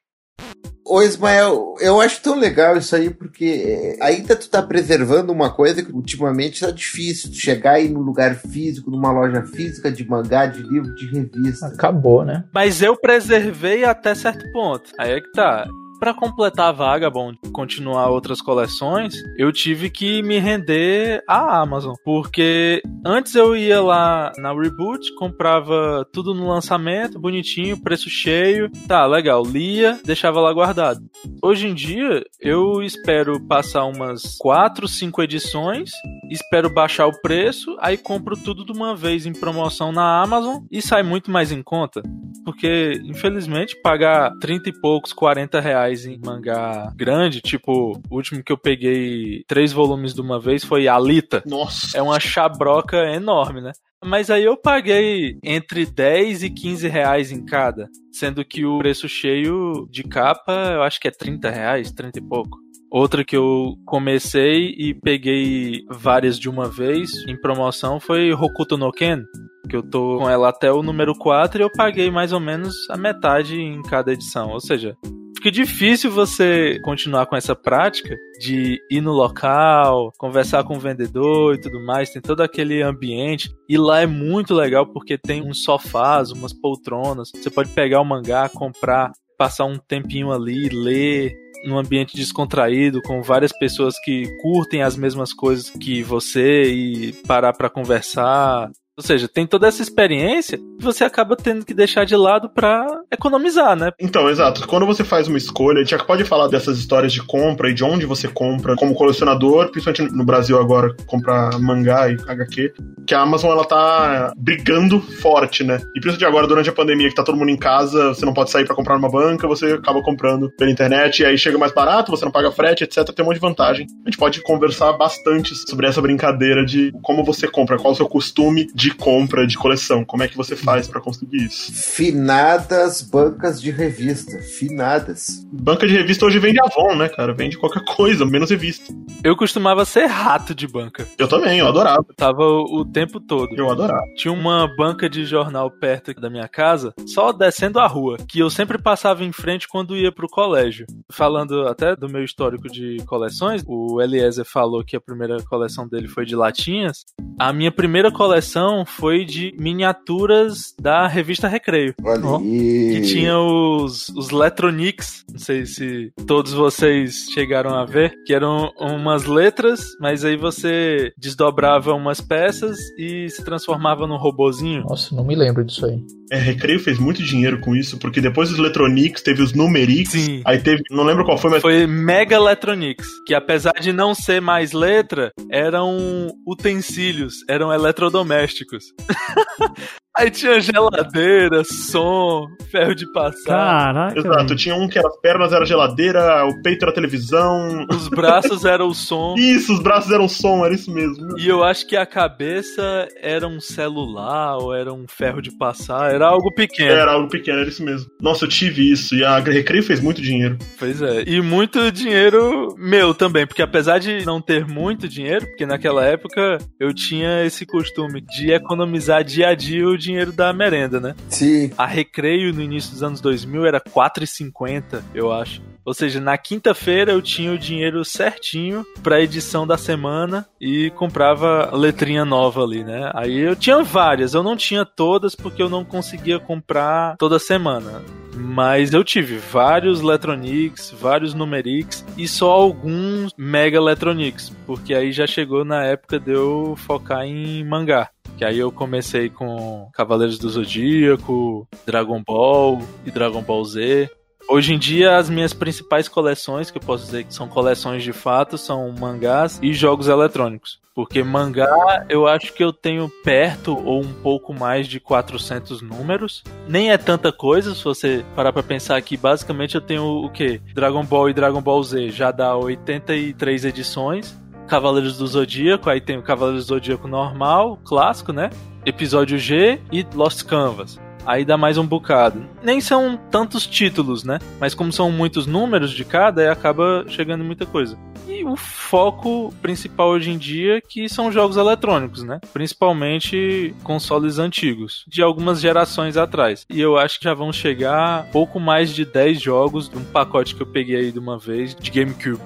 Ô Ismael, eu acho tão legal isso aí, porque ainda tu tá preservando uma coisa que ultimamente tá difícil. Tu chegar aí num lugar físico, numa loja física de mangá, de livro, de revista. Acabou, né? Mas eu preservei até certo ponto. Aí é que tá. Pra completar a Vagabond, continuar outras coleções, eu tive que me render à Amazon, porque antes eu ia lá na Reboot, comprava tudo no lançamento, bonitinho, preço cheio, tá, legal, lia, deixava lá guardado. Hoje em dia, eu espero passar umas 4, 5 edições, espero baixar o preço, aí compro tudo de uma vez em promoção na Amazon e sai muito mais em conta. Porque, infelizmente, pagar 30 e poucos, 40 reais em mangá grande, tipo, o último que eu peguei três volumes de uma vez foi Alita. Nossa. É uma chabroca enorme, né? Mas aí eu paguei entre 10 e 15 reais em cada. Sendo que o preço cheio de capa, eu acho que é 30 reais, 30 e pouco. Outra que eu comecei e peguei várias de uma vez em promoção foi Hokuto no Ken, que eu tô com ela até o número 4 e eu paguei mais ou menos a metade em cada edição. Ou seja, fica difícil você continuar com essa prática de ir no local, conversar com o vendedor e tudo mais, tem todo aquele ambiente. E lá é muito legal porque tem uns sofás, umas poltronas. Você pode pegar o mangá, comprar, passar um tempinho ali, ler num ambiente descontraído, com várias pessoas que curtem as mesmas coisas que você e parar para conversar. Ou seja, tem toda essa experiência e você acaba tendo que deixar de lado pra economizar, né? Então, exato. Quando você faz uma escolha, a gente já pode falar dessas histórias de compra e de onde você compra como colecionador, principalmente no Brasil agora, comprar mangá e HQ, que a Amazon ela tá brigando forte, né? E principalmente agora, durante a pandemia, que tá todo mundo em casa, você não pode sair pra comprar numa banca, você acaba comprando pela internet, e aí chega mais barato, você não paga frete, etc. Tem um monte de vantagem. A gente pode conversar bastante sobre essa brincadeira de como você compra, qual o seu costume de compra de coleção, como é que você faz pra conseguir isso. Finadas bancas de revista. Finadas. Banca de revista hoje vende Avon, né, cara? Vende qualquer coisa, menos revista. Eu costumava ser rato de banca. Eu também, eu adorava. Tava o tempo todo. Eu adorava. Tinha uma banca de jornal perto da minha casa, só descendo a rua, que eu sempre passava em frente quando ia pro colégio. Falando até do meu histórico de coleções, o Eliezer falou que a primeira coleção dele foi de latinhas. A minha primeira coleção foi de miniaturas da revista Recreio. Olha Ó. Que tinha os, os Letronics, não sei se todos vocês chegaram a ver, que eram umas letras, mas aí você desdobrava umas peças e se transformava num robozinho. Nossa, não me lembro disso aí. É, Recreio fez muito dinheiro com isso, porque depois dos Electronics teve os Numerix, Sim. aí teve, não lembro qual foi, mas Foi Mega Electronics, que apesar de não ser mais letra, eram utensílios, eram eletrodomésticos. chicos. [laughs] Aí tinha geladeira, som, ferro de passar, Caraca. Exato, velho. tinha um que era as pernas era geladeira, o peito era televisão. os braços eram o som. [laughs] Isso, os braços eram som, era isso mesmo. E eu acho que a cabeça era um celular ou era um ferro de passar, era algo pequeno. Era algo pequeno, era isso mesmo. Nossa, eu tive isso, e a Recreio fez muito dinheiro. Pois é. E muito dinheiro meu também, porque apesar de não ter muito dinheiro, porque naquela época eu tinha esse costume de economizar dia a dia o dinheiro da merenda, né? Sim. A Recreio no início dos anos 2000 era 4,50, eu acho. Ou seja, na quinta-feira eu tinha o dinheiro certinho pra edição da semana e comprava letrinha nova ali, né? Aí eu tinha várias, eu não tinha todas porque eu não conseguia comprar toda semana. Mas eu tive vários Letronics, vários Numerix e só alguns Mega Letronics, porque aí já chegou na época de eu focar em mangá. Que aí eu comecei com Cavaleiros do Zodíaco, Dragon Ball e Dragon Ball Z. Hoje em dia, as minhas principais coleções, que eu posso dizer que são coleções de fato, são mangás e jogos eletrônicos. Porque mangá, eu acho que eu tenho perto ou um pouco mais de 400 números. Nem é tanta coisa, se você parar pra pensar que basicamente eu tenho o quê? Dragon Ball e Dragon Ball Z já dá 83 edições. Cavaleiros do Zodíaco, aí tem o Cavaleiros do Zodíaco normal, clássico, né? Episódio G e Lost Canvas. Aí dá mais um bocado. Nem são tantos títulos, né? Mas como são muitos números de cada, acaba chegando muita coisa. E o foco principal hoje em dia que são jogos eletrônicos, né? Principalmente consoles antigos, de algumas gerações atrás. E eu acho que já vão chegar pouco mais de 10 jogos de um pacote que eu peguei aí de uma vez de GameCube.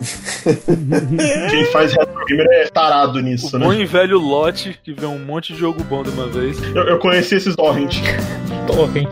[laughs] Quem faz retro gamer é tarado nisso, o né? bom e velho lote que vê um monte de jogo bom de uma vez. Eu, eu conheci esses torrent. Torrent.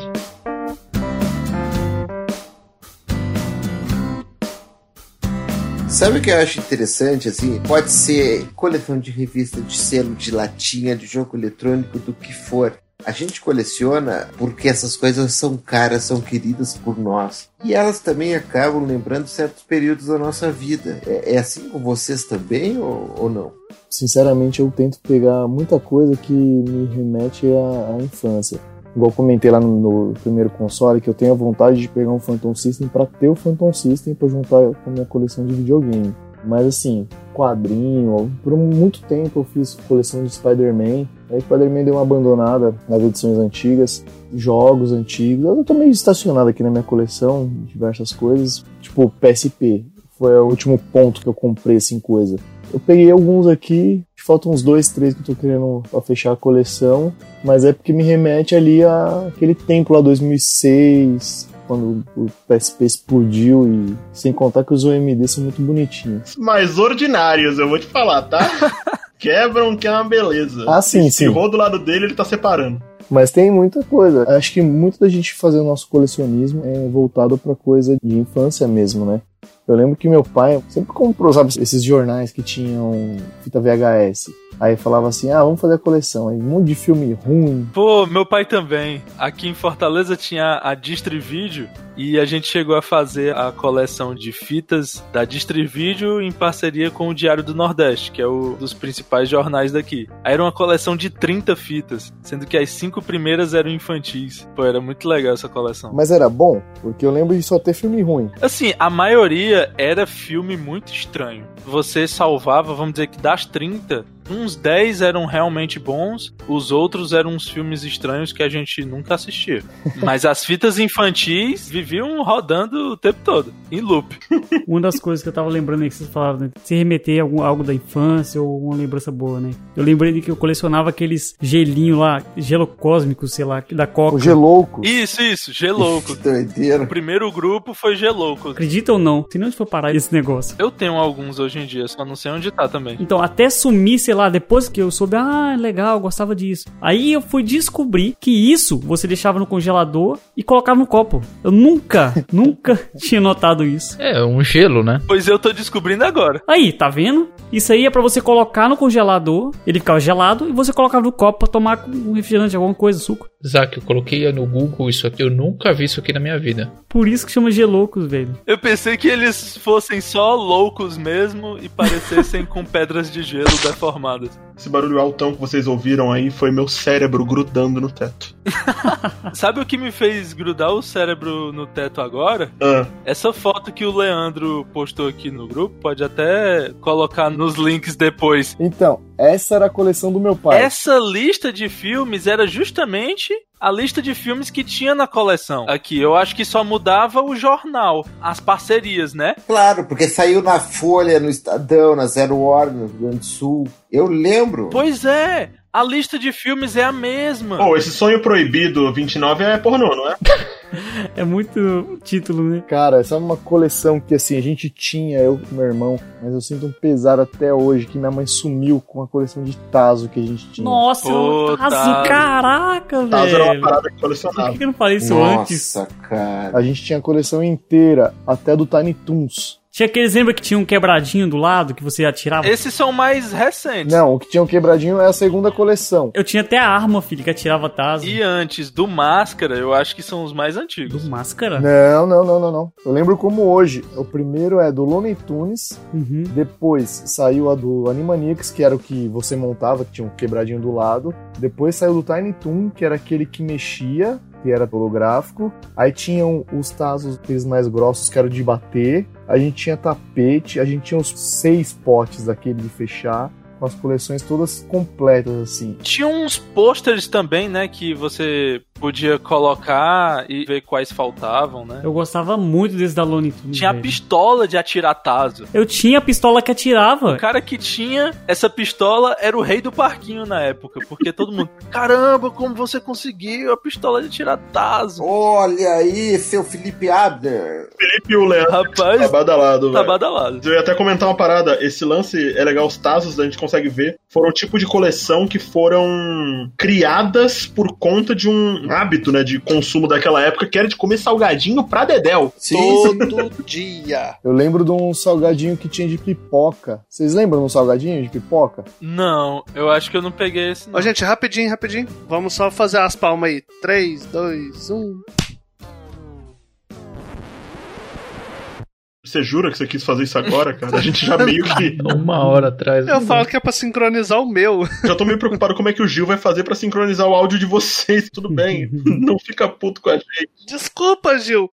Sabe o que eu acho interessante, assim? Pode ser coleção de revista, de selo, de latinha, de jogo eletrônico, do que for. A gente coleciona porque essas coisas são caras, são queridas por nós. E elas também acabam lembrando certos períodos da nossa vida. É, é assim com vocês também ou, ou não? Sinceramente, eu tento pegar muita coisa que me remete à, à infância. Igual comentei lá no, no primeiro console, que eu tenho a vontade de pegar um Phantom System para ter o Phantom System para juntar com a minha coleção de videogame. Mas assim, quadrinho, por muito tempo eu fiz coleção de Spider-Man. Aí Spider-Man deu uma abandonada nas edições antigas, jogos antigos. Eu tô meio estacionado aqui na minha coleção, diversas coisas. Tipo, PSP. Foi o último ponto que eu comprei, assim, coisa. Eu peguei alguns aqui, faltam uns dois, três que eu tô querendo pra fechar a coleção, mas é porque me remete ali àquele tempo lá, 2006, quando o PSP explodiu e sem contar que os OMD são muito bonitinhos. Mais ordinários, eu vou te falar, tá? [laughs] Quebram que é uma beleza. Ah, sim, Se sim. for do lado dele, ele tá separando. Mas tem muita coisa. Acho que muito da gente fazer o nosso colecionismo é voltado pra coisa de infância mesmo, né? Eu lembro que meu pai sempre comprou, sabe, esses jornais que tinham fita VHS. Aí falava assim, ah, vamos fazer a coleção. Aí um monte de filme ruim. Pô, meu pai também. Aqui em Fortaleza tinha a Distrivídeo e a gente chegou a fazer a coleção de fitas da Distrivídeo em parceria com o Diário do Nordeste, que é um dos principais jornais daqui. Aí era uma coleção de 30 fitas, sendo que as cinco primeiras eram infantis. Pô, era muito legal essa coleção. Mas era bom, porque eu lembro de só ter filme ruim. Assim, a maioria era filme muito estranho. Você salvava, vamos dizer que das 30, uns 10 eram realmente bons, os outros eram uns filmes estranhos que a gente nunca assistia. [laughs] Mas as fitas infantis viviam rodando o tempo todo, em loop. [laughs] Uma das coisas que eu tava lembrando aí que vocês falaram, né? Se remeter a algum, algo da infância ou uma lembrança boa, né? Eu lembrei de que eu colecionava aqueles gelinho lá, gelo cósmico, sei lá, da Coca. O Gelouco. Isso, isso, Gelouco. [laughs] O primeiro grupo foi Gelouco. Acredita ou não? Se não for parar esse negócio. Eu tenho alguns hoje em dia, só não sei onde tá também. Então, até sumir, sei lá, depois que eu soube, ah, legal, gostava disso. Aí eu fui descobrir que isso você deixava no congelador e colocava no copo. Eu nunca, [laughs] nunca tinha notado isso. É, um gelo, né? Pois eu tô descobrindo agora. Aí, tá vendo? Isso aí é pra você colocar no congelador, ele ficava gelado e você colocava no copo pra tomar um refrigerante, alguma coisa, suco. Zac, eu coloquei no Google isso aqui, eu nunca vi isso aqui na minha vida. Por isso que chama geloucos, velho. Eu pensei que eles fossem só loucos mesmo e parecessem [laughs] com pedras de gelo deformadas. Esse barulho altão que vocês ouviram aí foi meu cérebro grudando no teto. [laughs] Sabe o que me fez grudar o cérebro no teto agora? Ah, Essa foto que o Leandro postou aqui no grupo, pode até colocar nos links depois. Então, essa era a coleção do meu pai. Essa lista de filmes era justamente a lista de filmes que tinha na coleção. Aqui, eu acho que só mudava o jornal, as parcerias, né? Claro, porque saiu na Folha, no Estadão, na Zero Hora, no Rio Grande do Sul. Eu lembro. Pois é, a lista de filmes é a mesma. Pô, esse sonho proibido 29 é pornô, não é? [laughs] É muito título, né? Cara, essa é uma coleção que assim, a gente tinha, eu e meu irmão, mas eu sinto um pesar até hoje que minha mãe sumiu com a coleção de Tazo que a gente tinha. Nossa, Pô, o Tazo, Tazo. caraca, Tazo era uma velho. parada que Por colecionava. que que eu não falei isso antes? Nossa, cara. A gente tinha a coleção inteira, até do Tiny Toons. Tinha aqueles, lembra que tinha um quebradinho do lado que você atirava? Esses são mais recentes. Não, o que tinha o quebradinho é a segunda coleção. Eu tinha até a arma, filho, que atirava Tazo. E antes do Máscara, eu acho que são os mais antigos. Do Máscara? Não, não, não, não, não. Eu lembro como hoje. O primeiro é do Looney Tunes, Uhum. depois saiu a do Animaniacs, que era o que você montava, que tinha um quebradinho do lado. Depois saiu do Tiny Toon, que era aquele que mexia, que era holográfico. Aí tinham os tazos, aqueles mais grossos, que eram de bater. A gente tinha tapete, a gente tinha os seis potes daquele de fechar, com as coleções todas completas, assim. Tinha uns pôsteres também, né, que você podia colocar e ver quais faltavam, né? Eu gostava muito desse da Looney Tunes, Tinha a velho. pistola de atirar taso. Eu tinha a pistola que atirava. O cara que tinha essa pistola era o rei do parquinho na época, porque todo mundo, [laughs] caramba, como você conseguiu a pistola de atirar taso? Olha aí, seu Felipe Abner. Felipe e o Leandro tá Rapaz, badalado, tá badalado. Eu ia até comentar uma parada. Esse lance é legal, os Tazos, a gente consegue ver. Foram um tipo de coleção que foram criadas por conta de um hábito, né, de consumo daquela época, que era de comer salgadinho pra dedéu. Todo dia. [laughs] Eu lembro de um salgadinho que tinha de pipoca. Vocês lembram de um salgadinho de pipoca? Não, eu acho que eu não peguei esse. Não. Ó, gente, rapidinho, rapidinho. Vamos só fazer as palmas aí. 3, 2, 1. Você jura que você quis fazer isso agora, cara? A gente já meio que. [laughs] Uma hora atrás. Eu falo que é pra sincronizar o meu. Já tô meio preocupado como é que o Gil vai fazer pra sincronizar o áudio de vocês. Tudo bem. [laughs] Não fica puto com a gente. Desculpa, Gil.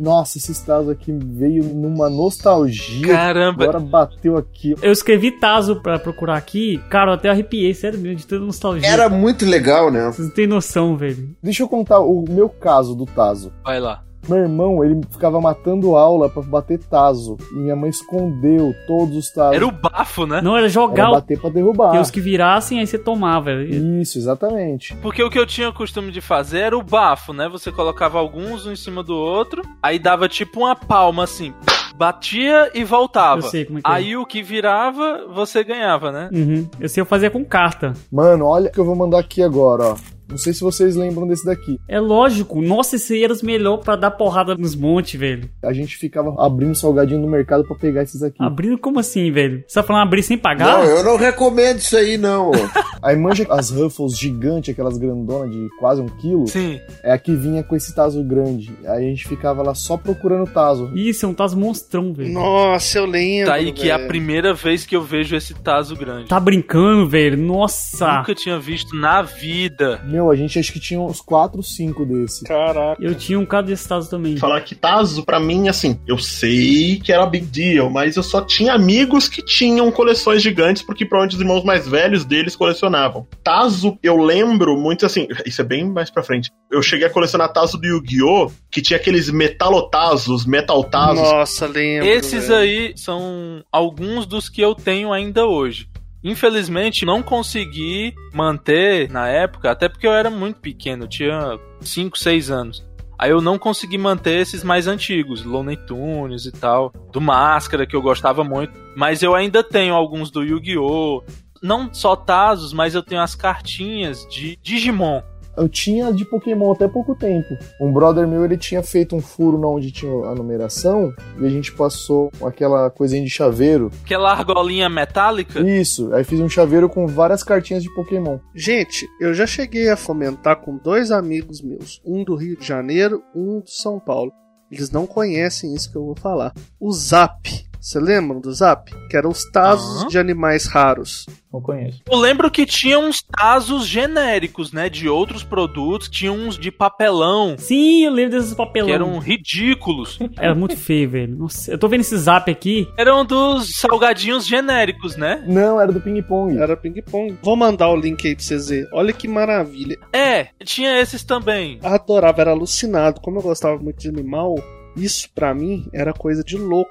Nossa, esse estado aqui veio numa nostalgia. Caramba. Agora bateu aqui. Eu escrevi Tazo pra procurar aqui. Cara, eu até arrepiei, sério mesmo, de toda nostalgia. Era muito legal, né? Vocês não têm noção, velho. Deixa eu contar o meu caso do Tazo. Vai lá. Meu irmão, ele ficava matando aula pra bater Tazo. E minha mãe escondeu todos os Tazos. Era o bafo, né? Não, era Era jogar o bater pra derrubar. que os que virassem, aí você tomava. Isso, exatamente. Porque o que eu tinha o costume de fazer era o bafo, né? Você colocava alguns um em cima do outro, aí dava tipo uma palma assim. Batia e voltava. Eu sei como é que é. Aí o que virava, você ganhava, né? Uhum. Eu sei, eu fazia com carta. Mano, olha o que eu vou mandar aqui agora, ó. Não sei se vocês lembram desse daqui. É lógico. Nossa, esse aí era os melhores pra dar porrada nos montes, velho. A gente ficava abrindo salgadinho no mercado pra pegar esses aqui. Abrindo como assim, velho? Você tá falando abrir sem Não, pagar? eu não recomendo isso aí, não. [laughs] Aí manja as Ruffles gigantes, aquelas grandonas de quase um quilo. Sim. É a que vinha com esse taso grande. Aí a gente ficava lá só procurando taso. Isso, é um Tazo monstrão, velho. Nossa, eu lembro. Tá aí que é a velho. primeira vez que eu vejo esse taso grande. Tá brincando, velho? Nossa. Nunca tinha visto na vida. Meu, a gente acho que tinha uns 4, 5 desse. Caraca. Eu tinha um cara desse Tazo também. Falar que Tazo, pra mim, assim, eu sei que era big deal, mas eu só tinha amigos que tinham coleções gigantes, porque provavelmente os irmãos mais velhos deles colecionavam. Tazo, eu lembro muito assim, isso é bem mais pra frente. Eu cheguei a colecionar Tazo do Yu-Gi-Oh! que tinha aqueles metalotazos, metaltazos. Nossa, lembro. Esses velho. aí são alguns dos que eu tenho ainda hoje. Infelizmente, não consegui manter na época, até porque eu era muito pequeno, tinha 5, 6 anos. Aí eu não consegui manter esses mais antigos, Looney Tunes e tal, do Máscara, que eu gostava muito. Mas eu ainda tenho alguns do Yu-Gi-Oh! Não só Tazos, mas eu tenho as cartinhas de Digimon. Eu tinha de Pokémon até pouco tempo. Um brother meu, ele tinha feito um furo na onde tinha a numeração e a gente passou aquela coisinha de chaveiro. Aquela argolinha metálica. Isso, aí fiz um chaveiro com várias cartinhas de Pokémon. Gente, eu já cheguei a comentar com dois amigos meus, um do Rio de Janeiro, um de São Paulo. Eles não conhecem isso que eu vou falar. O Zap. Você lembra do Zap? Que eram os tazos Aham. de animais raros. Não conheço. Eu lembro que tinha uns Tazos genéricos, né? De outros produtos, tinha uns de papelão, Sim, eu lembro desses papelão. que eram ridículos. [laughs] Era muito feio, velho. Nossa, eu tô vendo esse zap aqui. Eram dos salgadinhos genéricos, né? Não, era do ping-pong. Era ping-pong. Vou mandar o link aí pra vocês verem. Olha que maravilha. É, tinha esses também. Adorava, era alucinado. Como eu gostava muito de animal, isso pra mim era coisa de louco.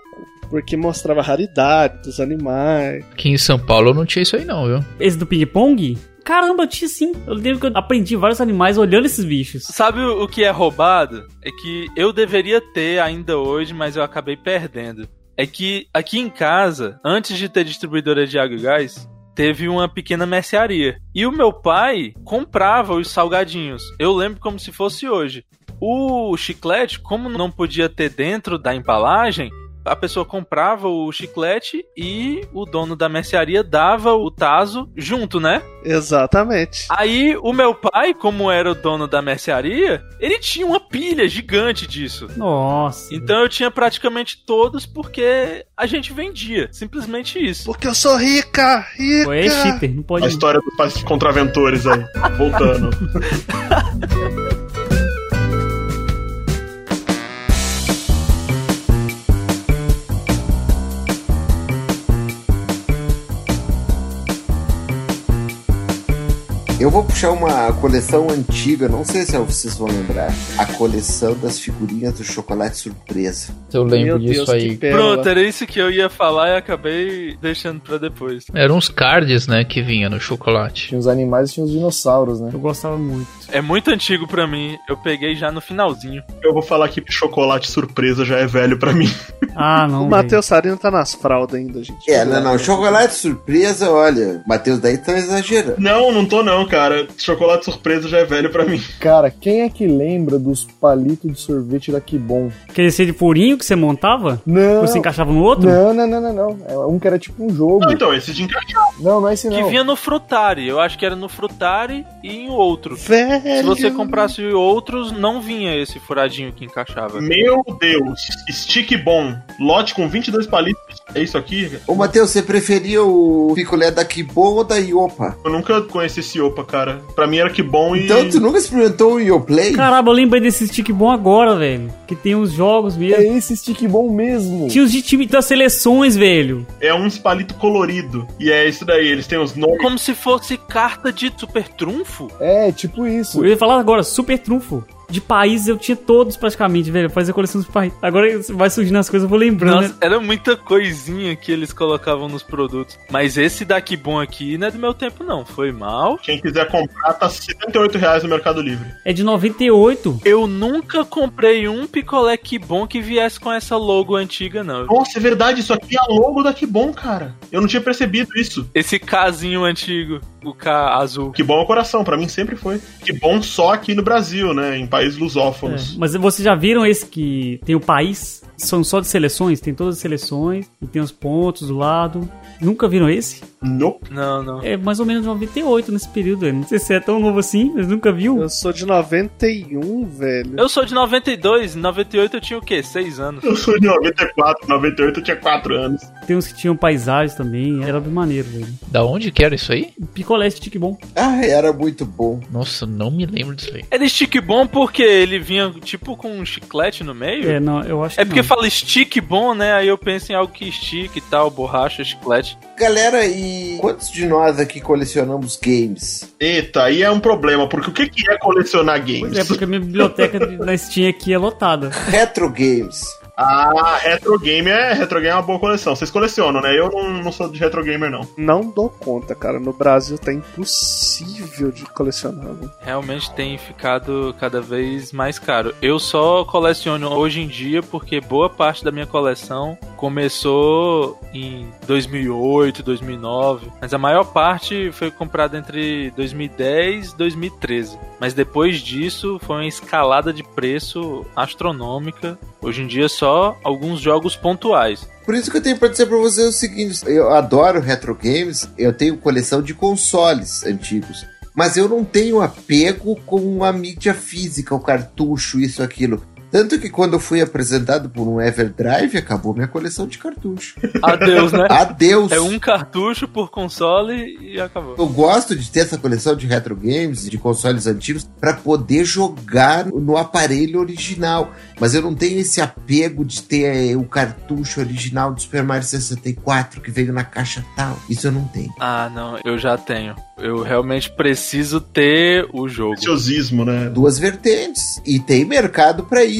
Porque mostrava a raridade dos animais. Aqui em São Paulo não tinha isso aí não, viu? Esse do ping-pong? Caramba, tinha sim. Eu lembro que eu aprendi vários animais olhando esses bichos. Sabe o o que é roubado? É que eu deveria ter ainda hoje, mas eu acabei perdendo. É que aqui em casa, antes de ter distribuidora de água e gás, teve uma pequena mercearia. E o meu pai comprava os salgadinhos. Eu lembro como se fosse hoje. O chiclete, como não podia ter dentro da embalagem, a pessoa comprava o chiclete e o dono da mercearia dava o taso junto, né? Exatamente. Aí o meu pai, como era o dono da mercearia, ele tinha uma pilha gigante disso. Nossa. Então eu tinha praticamente todos porque a gente vendia. Simplesmente isso. Porque eu sou rica, rica. Pô, é cheater, não pode. A história dos pais contraventores aí. Voltando. [laughs] Eu vou puxar uma coleção antiga, não sei se vocês vão lembrar. A coleção das figurinhas do chocolate surpresa. Eu lembro Meu disso Deus, aí. Pronto, era isso que eu ia falar e acabei deixando pra depois. Eram uns cards, né, que vinha no chocolate. Tinha os animais e tinha os dinossauros, né? Eu gostava muito. É muito antigo pra mim, eu peguei já no finalzinho. Eu vou falar que chocolate surpresa já é velho pra mim. Ah, não. O. Matheus Sarino tá nas fraldas ainda, gente. É, não, não. Chocolate surpresa, olha. Matheus, daí tá exagerando. Não, não tô não, cara. Chocolate surpresa já é velho pra mim. Cara, quem é que lembra dos palitos de sorvete da Kibon? Aquele ser de furinho que você montava? Não. Você encaixava no outro? Não, não, não, não, não. É um que era tipo um jogo. Não, então, esse de encaixar. Não, não é esse Que não. vinha no Frutari, eu acho que era no Frutari e em outro. Velho. Se você comprasse outros, não vinha esse furadinho que encaixava. Meu Deus. Stick bom. Lote com 22 palitos. É isso aqui? Ô, Matheus, você preferia o picolé da Kibon ou da Iopa? Eu nunca conheci esse Opa, cara. Pra mim era que bom e. Então, tu nunca experimentou o Ioplay? Caramba, eu lembrei desse stick bom agora, velho. Que tem uns jogos É mesmo. esse stick bom mesmo. Tinha os de time das seleções, velho. É uns palito colorido. E é isso daí. Eles têm os nomes. Como se fosse carta de super trunfo. É, tipo isso. Eu ia falar agora, super trunfo. De países eu tinha todos praticamente, velho. Fazia coleção dos países. Agora vai surgindo as coisas, eu vou lembrando. Nossa, era muita coisinha que eles colocavam nos produtos. Mas esse daqui bom aqui não é do meu tempo, não. Foi mal. Quem quiser comprar, tá 78 reais no Mercado Livre. É de 98. Eu nunca comprei um picolé que bom que viesse com essa logo antiga, não. Nossa, é verdade. Isso aqui é a logo da Que Bom, cara. Eu não tinha percebido isso. Esse casinho antigo, o K azul. Que bom é o coração. Pra mim sempre foi. Que bom só aqui no Brasil, né? Em países É, lusófonos. Mas vocês já viram esse que tem o país? São só de seleções, tem todas as seleções e tem os pontos do lado. Nunca viram esse? Nope. Não, não. É mais ou menos 98 nesse período, velho. Não sei se é tão novo assim, mas nunca viu. Eu sou de 91, velho. Eu sou de 92, em 98 eu tinha o quê? 6 anos. Eu sou de 94. 98 eu tinha 4 anos. Tem uns que tinham paisagens também, era bem maneiro, velho. Da onde que era isso aí? Picolé stick bom. Ah, era muito bom. Nossa, não me lembro disso aí. Era stick bom porque ele vinha tipo com um chiclete no meio? É, não, eu acho que É porque não. fala stick bom, né? Aí eu penso em algo que estica e tal, borracha, chiclete. Galera, e quantos de nós aqui colecionamos games? Eita, aí é um problema, porque o que que é colecionar games? Pois é, porque a minha biblioteca [laughs] na Steam aqui é lotada. Retro games. Ah, retro game é retro game é uma boa coleção. Vocês colecionam, né? Eu não, não sou de retro gamer, não. Não dou conta, cara. No Brasil tá impossível de colecionar. né? Realmente tem ficado cada vez mais caro. Eu só coleciono hoje em dia porque boa parte da minha coleção começou em 2008, 2009, mas a maior parte foi comprada entre 2010 e 2013. Mas depois disso foi uma escalada de preço astronômica. Hoje em dia só alguns jogos pontuais. Por isso que eu tenho pra dizer pra você o seguinte: eu adoro retro games, eu tenho coleção de consoles antigos. Mas eu não tenho apego com a mídia física, o cartucho, isso, aquilo. Tanto que quando eu fui apresentado por um Everdrive, acabou minha coleção de cartucho. Adeus, né? Adeus! É um cartucho por console e acabou. Eu gosto de ter essa coleção de retro games e de consoles antigos para poder jogar no aparelho original. Mas eu não tenho esse apego de ter eh, o cartucho original do Super Mario 64 que veio na caixa tal. Isso eu não tenho. Ah, não, eu já tenho. Eu realmente preciso ter o jogo. Preciosismo, né? Duas vertentes. E tem mercado para isso.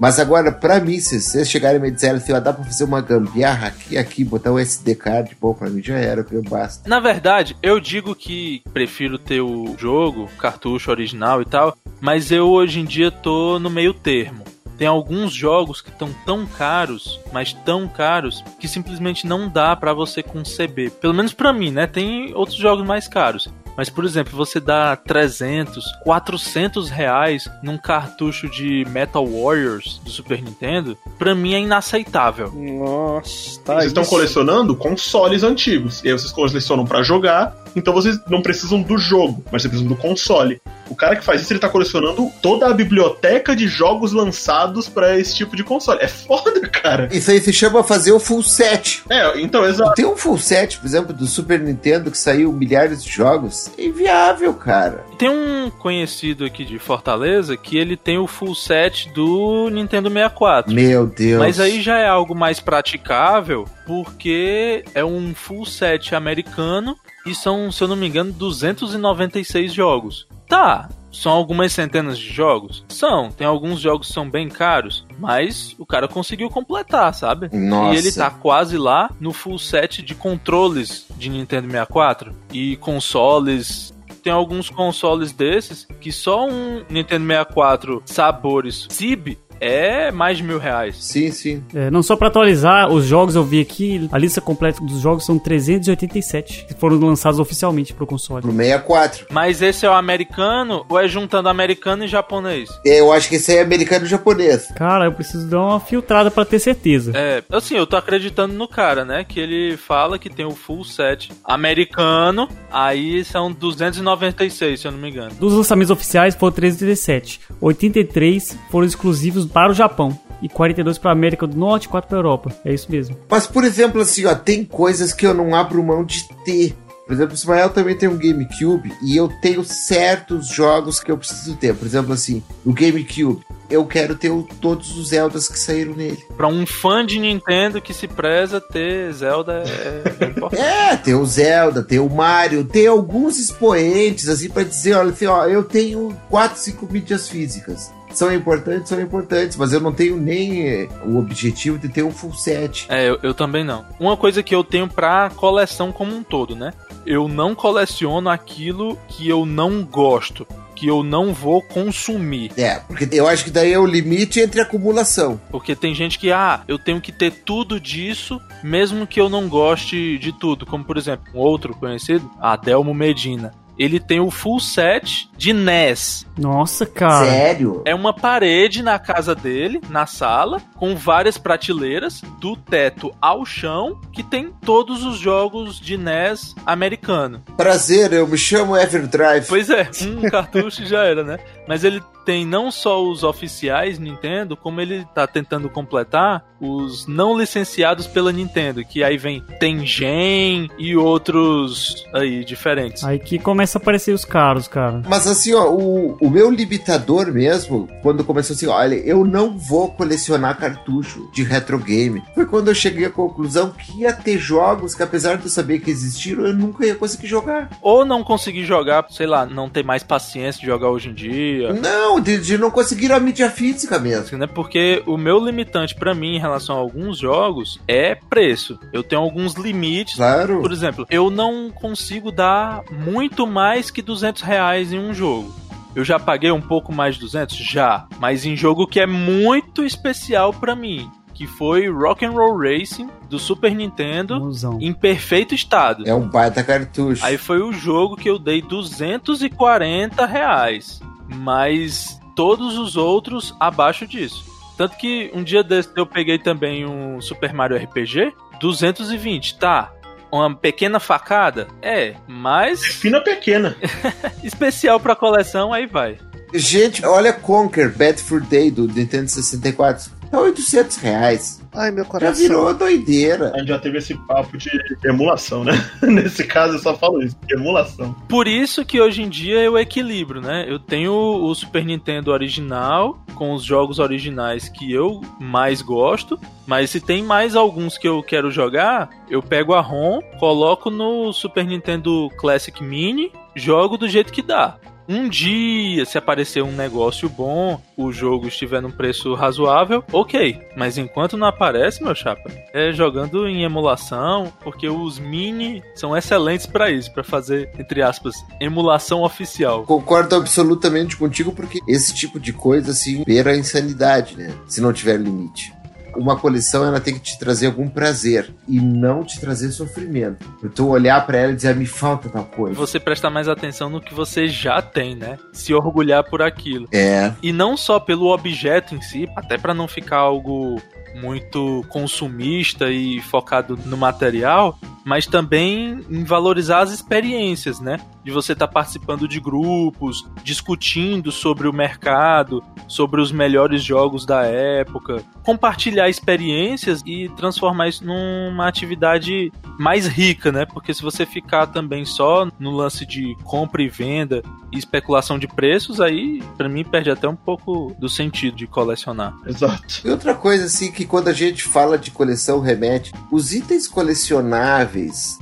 Mas agora, para mim, se vocês chegarem e me disserem assim, ó, dá pra fazer uma gambiarra aqui, aqui, botar um SD card, bom, pra mim já era, eu basta. Na verdade, eu digo que prefiro ter o jogo, cartucho original e tal, mas eu hoje em dia tô no meio termo. Tem alguns jogos que estão tão caros, mas tão caros, que simplesmente não dá pra você conceber. Pelo menos pra mim, né? Tem outros jogos mais caros. Mas, por exemplo, você dá 300, 400 reais num cartucho de Metal Warriors do Super Nintendo, pra mim é inaceitável. Nossa, tá vocês estão colecionando consoles antigos. E aí vocês colecionam pra jogar, então vocês não precisam do jogo, mas vocês precisam do console. O cara que faz isso, ele tá colecionando toda a biblioteca de jogos lançados pra esse tipo de console. É foda, cara. Isso aí se chama fazer o full set. É, então, exato. Tem um full set, por exemplo, do Super Nintendo que saiu milhares de jogos. Inviável, cara. Tem um conhecido aqui de Fortaleza que ele tem o full set do Nintendo 64. Meu Deus. Mas aí já é algo mais praticável, porque é um full set americano e são, se eu não me engano, 296 jogos. Tá, são algumas centenas de jogos? São, tem alguns jogos que são bem caros, mas o cara conseguiu completar, sabe? Nossa. E ele tá quase lá no full set de controles de Nintendo 64 e consoles tem alguns consoles desses que só um Nintendo 64 sabores Cib é mais de mil reais. Sim, sim. É, não só pra atualizar os jogos, eu vi aqui, a lista completa dos jogos são 387 que foram lançados oficialmente pro console. Pro 64. Mas esse é o americano ou é juntando americano e japonês? É, Eu acho que esse é americano e japonês. Cara, eu preciso dar uma filtrada pra ter certeza. É, assim, eu tô acreditando no cara, né? Que ele fala que tem o full set americano, aí são 296, se eu não me engano. Dos lançamentos oficiais foram 317. 83 foram exclusivos para o Japão. E 42 para a América do Norte e 4 para a Europa. É isso mesmo. Mas, por exemplo, assim, ó, tem coisas que eu não abro mão de ter. Por exemplo, o Ismael também tem um GameCube e eu tenho certos jogos que eu preciso ter. Por exemplo, assim, no GameCube, eu quero ter o- todos os Zeldas que saíram nele. Pra um fã de Nintendo que se preza ter Zelda é, é [laughs] importante. É, tem o Zelda, tem o Mario, tem alguns expoentes, assim, pra dizer, olha, assim, ó, eu tenho 4, 5 mídias físicas. São importantes, são importantes, mas eu não tenho nem eh, o objetivo de ter um full set. É, eu, eu também não. Uma coisa que eu tenho pra coleção como um todo, né? Eu não coleciono aquilo que eu não gosto, que eu não vou consumir. É, porque eu acho que daí é o limite entre acumulação. Porque tem gente que, ah, eu tenho que ter tudo disso, mesmo que eu não goste de tudo. Como, por exemplo, um outro conhecido, Adelmo Medina. Ele tem o full set de NES. Nossa, cara. Sério? É uma parede na casa dele, na sala, com várias prateleiras, do teto ao chão, que tem todos os jogos de NES americano. Prazer, eu me chamo Everdrive. Pois é, um [laughs] cartucho já era, né? Mas ele tem não só os oficiais Nintendo, como ele tá tentando completar os não licenciados pela Nintendo, que aí vem Tengen e outros aí diferentes. Aí que começa a aparecer os caros, cara. Mas assim, ó, o, o meu limitador mesmo, quando começou assim, olha, eu não vou colecionar cartucho de retro game. Foi quando eu cheguei à conclusão que ia ter jogos que, apesar de eu saber que existiram, eu nunca ia conseguir jogar. Ou não conseguir jogar, sei lá, não ter mais paciência de jogar hoje em dia. Não, de, de não conseguir a mídia física mesmo. né? Porque o meu limitante pra mim em relação a alguns jogos é preço. Eu tenho alguns limites. Claro. Por exemplo, eu não consigo dar muito mais que 200 reais em um jogo. Eu já paguei um pouco mais de 200? Já. Mas em jogo que é muito especial pra mim. Que foi Rock'n'Roll Racing do Super Nintendo Mozão. em perfeito estado. É um baita cartucho. Aí foi o jogo que eu dei 240 reais. Mas todos os outros abaixo disso. Tanto que um dia desse eu peguei também um Super Mario RPG, 220, tá. Uma pequena facada? É, mas Fina pequena. [laughs] especial pra coleção, aí vai. Gente, olha Conker Bad Fur Day do Nintendo 64. Tá 800 reais. Ai, meu Já coração. virou doideira. A gente já teve esse papo de emulação, né? [laughs] Nesse caso eu só falo isso, emulação. Por isso que hoje em dia eu equilibro, né? Eu tenho o Super Nintendo original, com os jogos originais que eu mais gosto, mas se tem mais alguns que eu quero jogar, eu pego a ROM, coloco no Super Nintendo Classic Mini, jogo do jeito que dá. Um dia, se aparecer um negócio bom, o jogo estiver num preço razoável, ok. Mas enquanto não aparece, meu chapa, é jogando em emulação, porque os mini são excelentes pra isso, pra fazer, entre aspas, emulação oficial. Concordo absolutamente contigo, porque esse tipo de coisa, assim, beira a insanidade, né? Se não tiver limite. Uma coleção, ela tem que te trazer algum prazer e não te trazer sofrimento. Tu olhar pra ela e dizer, ah, me falta tal coisa. Você prestar mais atenção no que você já tem, né? Se orgulhar por aquilo. É, E não só pelo objeto em si, até pra não ficar algo muito consumista e focado no material, mas também em valorizar as experiências, né? de você estar tá participando de grupos, discutindo sobre o mercado, sobre os melhores jogos da época, compartilhar experiências e transformar isso numa atividade mais rica, né? Porque se você ficar também só no lance de compra e venda e especulação de preços, aí para mim perde até um pouco do sentido de colecionar. Exato. E outra coisa assim que quando a gente fala de coleção remete, os itens colecionáveis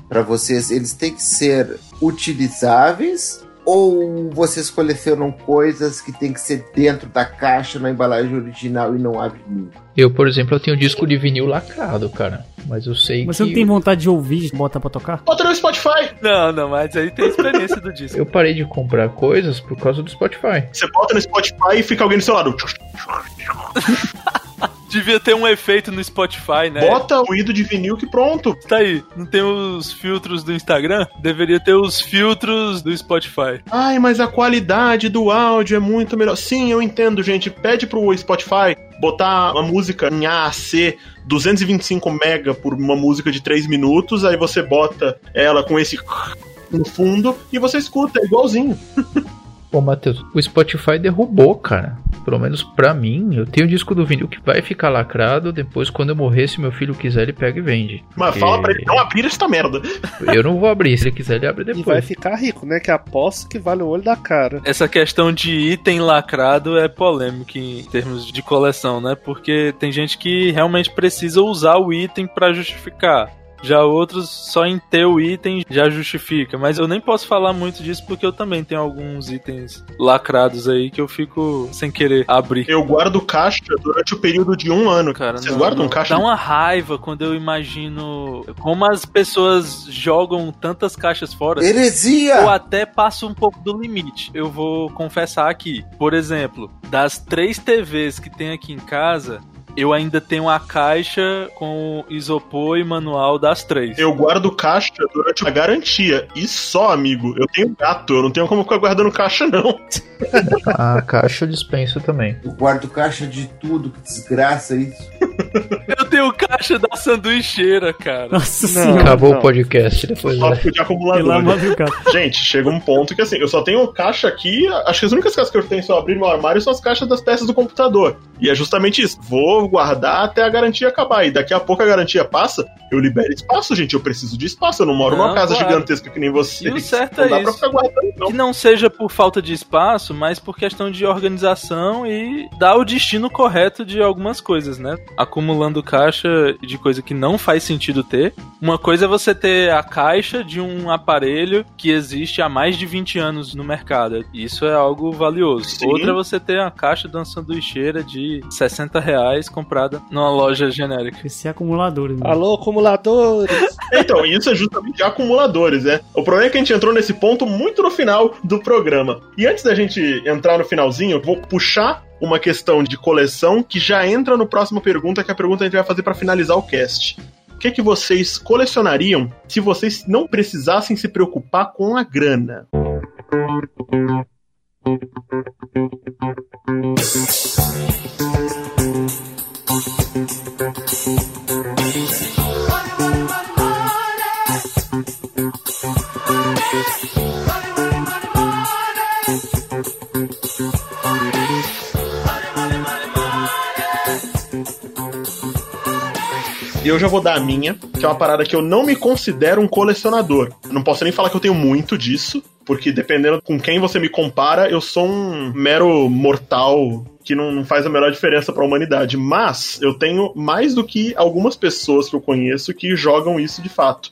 para vocês, eles têm que ser utilizáveis ou vocês colecionam coisas que tem que ser dentro da caixa na embalagem original e não abre nunca? Eu, por exemplo, eu tenho disco de vinil lacrado, cara. Mas eu sei Você que. não tem vontade de ouvir e botar pra tocar? Bota no Spotify. Não, não, mas aí tem a experiência do disco. [laughs] Eu parei de comprar coisas por causa do Spotify. Você bota no Spotify e fica alguém do seu lado. Devia ter um efeito no Spotify, né? Bota o ruído de vinil que pronto. Tá aí, não tem os filtros do Instagram? Deveria ter os filtros do Spotify. Ai, mas a qualidade do áudio é muito melhor. Sim, eu entendo, gente. Pede pro Spotify botar uma música em AAC 225 mega por uma música de 3 minutos, aí você bota ela com esse [laughs] no fundo e você escuta, é igualzinho. [laughs] Pô, Matheus, o Spotify derrubou, cara. Pelo menos pra mim, eu tenho o disco do vinil que vai ficar lacrado. Depois, quando eu morrer, se meu filho quiser, ele pega e vende. Mas Porque fala pra ele não abrir esta merda. [laughs] Eu não vou abrir. Se ele quiser, ele abre E vai depois. ficar rico, né? Que aposto que vale o olho da cara. Essa questão de item lacrado é polêmica em termos de coleção, né? Porque tem gente que realmente precisa usar o item pra justificar. Já outros, só em ter o item já justifica. Mas eu nem posso falar muito disso porque eu também tenho alguns itens lacrados aí que eu fico sem querer abrir. Eu guardo caixa durante o período de um ano. Cara, Vocês não- guardam não- caixa? Dá uma raiva quando eu imagino como as pessoas jogam tantas caixas fora. Eu Heresia! até passo um pouco do limite. Eu vou confessar aqui. Por exemplo, das três TVs que tem aqui em casa, eu ainda tenho a caixa com isopor e manual das três. Eu guardo caixa durante a garantia. E só, amigo, eu tenho gato, eu não tenho como ficar guardando caixa, não. [laughs] A caixa eu dispenso também. Eu guardo caixa de tudo, que desgraça isso. Eu tenho caixa da sanduicheira, cara. Nossa Não. senhora. Acabou não. o podcast depois. Só né? de acumulador. Deus. Gente, chega um ponto que assim, eu só tenho caixa aqui. Acho que as únicas caixas que eu tenho se eu abrir meu armário são as caixas das peças do computador. E é justamente isso. Vou guardar até a garantia acabar. E daqui a pouco a garantia passa, eu libero espaço, gente. Eu preciso de espaço. Eu não moro Não, numa casa claro. gigantesca que nem você. E o certo não é dá pra isso. ficar guardando, não. Que não seja por falta de espaço, mas por questão de organização e dar o destino correto de algumas coisas, né? Acumulando caixa de coisa que não faz sentido ter. Uma coisa é você ter a caixa de um aparelho que existe há mais de 20 anos no mercado. Isso é algo valioso. Sim. Outra é você ter a caixa de uma sanduicheira de 60 reais comprada numa loja genérica. Esse é acumulador. né? Alô, acumuladores! [laughs] Então, isso é justamente acumuladores, né? O problema é que a gente entrou nesse ponto muito no final do programa. E antes da gente entrar no finalzinho, eu vou puxar uma questão de coleção que já entra no próximo pergunta, que é a pergunta que a gente vai fazer pra finalizar o cast. O que, que vocês colecionariam se vocês não precisassem se preocupar com a grana? Eu já vou dar a minha, que é uma parada que eu não me considero um colecionador. Não posso nem falar que eu tenho muito disso, porque dependendo com quem você me compara, eu sou um mero mortal que não, faz a menor diferença pra humanidade. Mas eu tenho mais do que algumas pessoas que eu conheço que jogam isso de fato.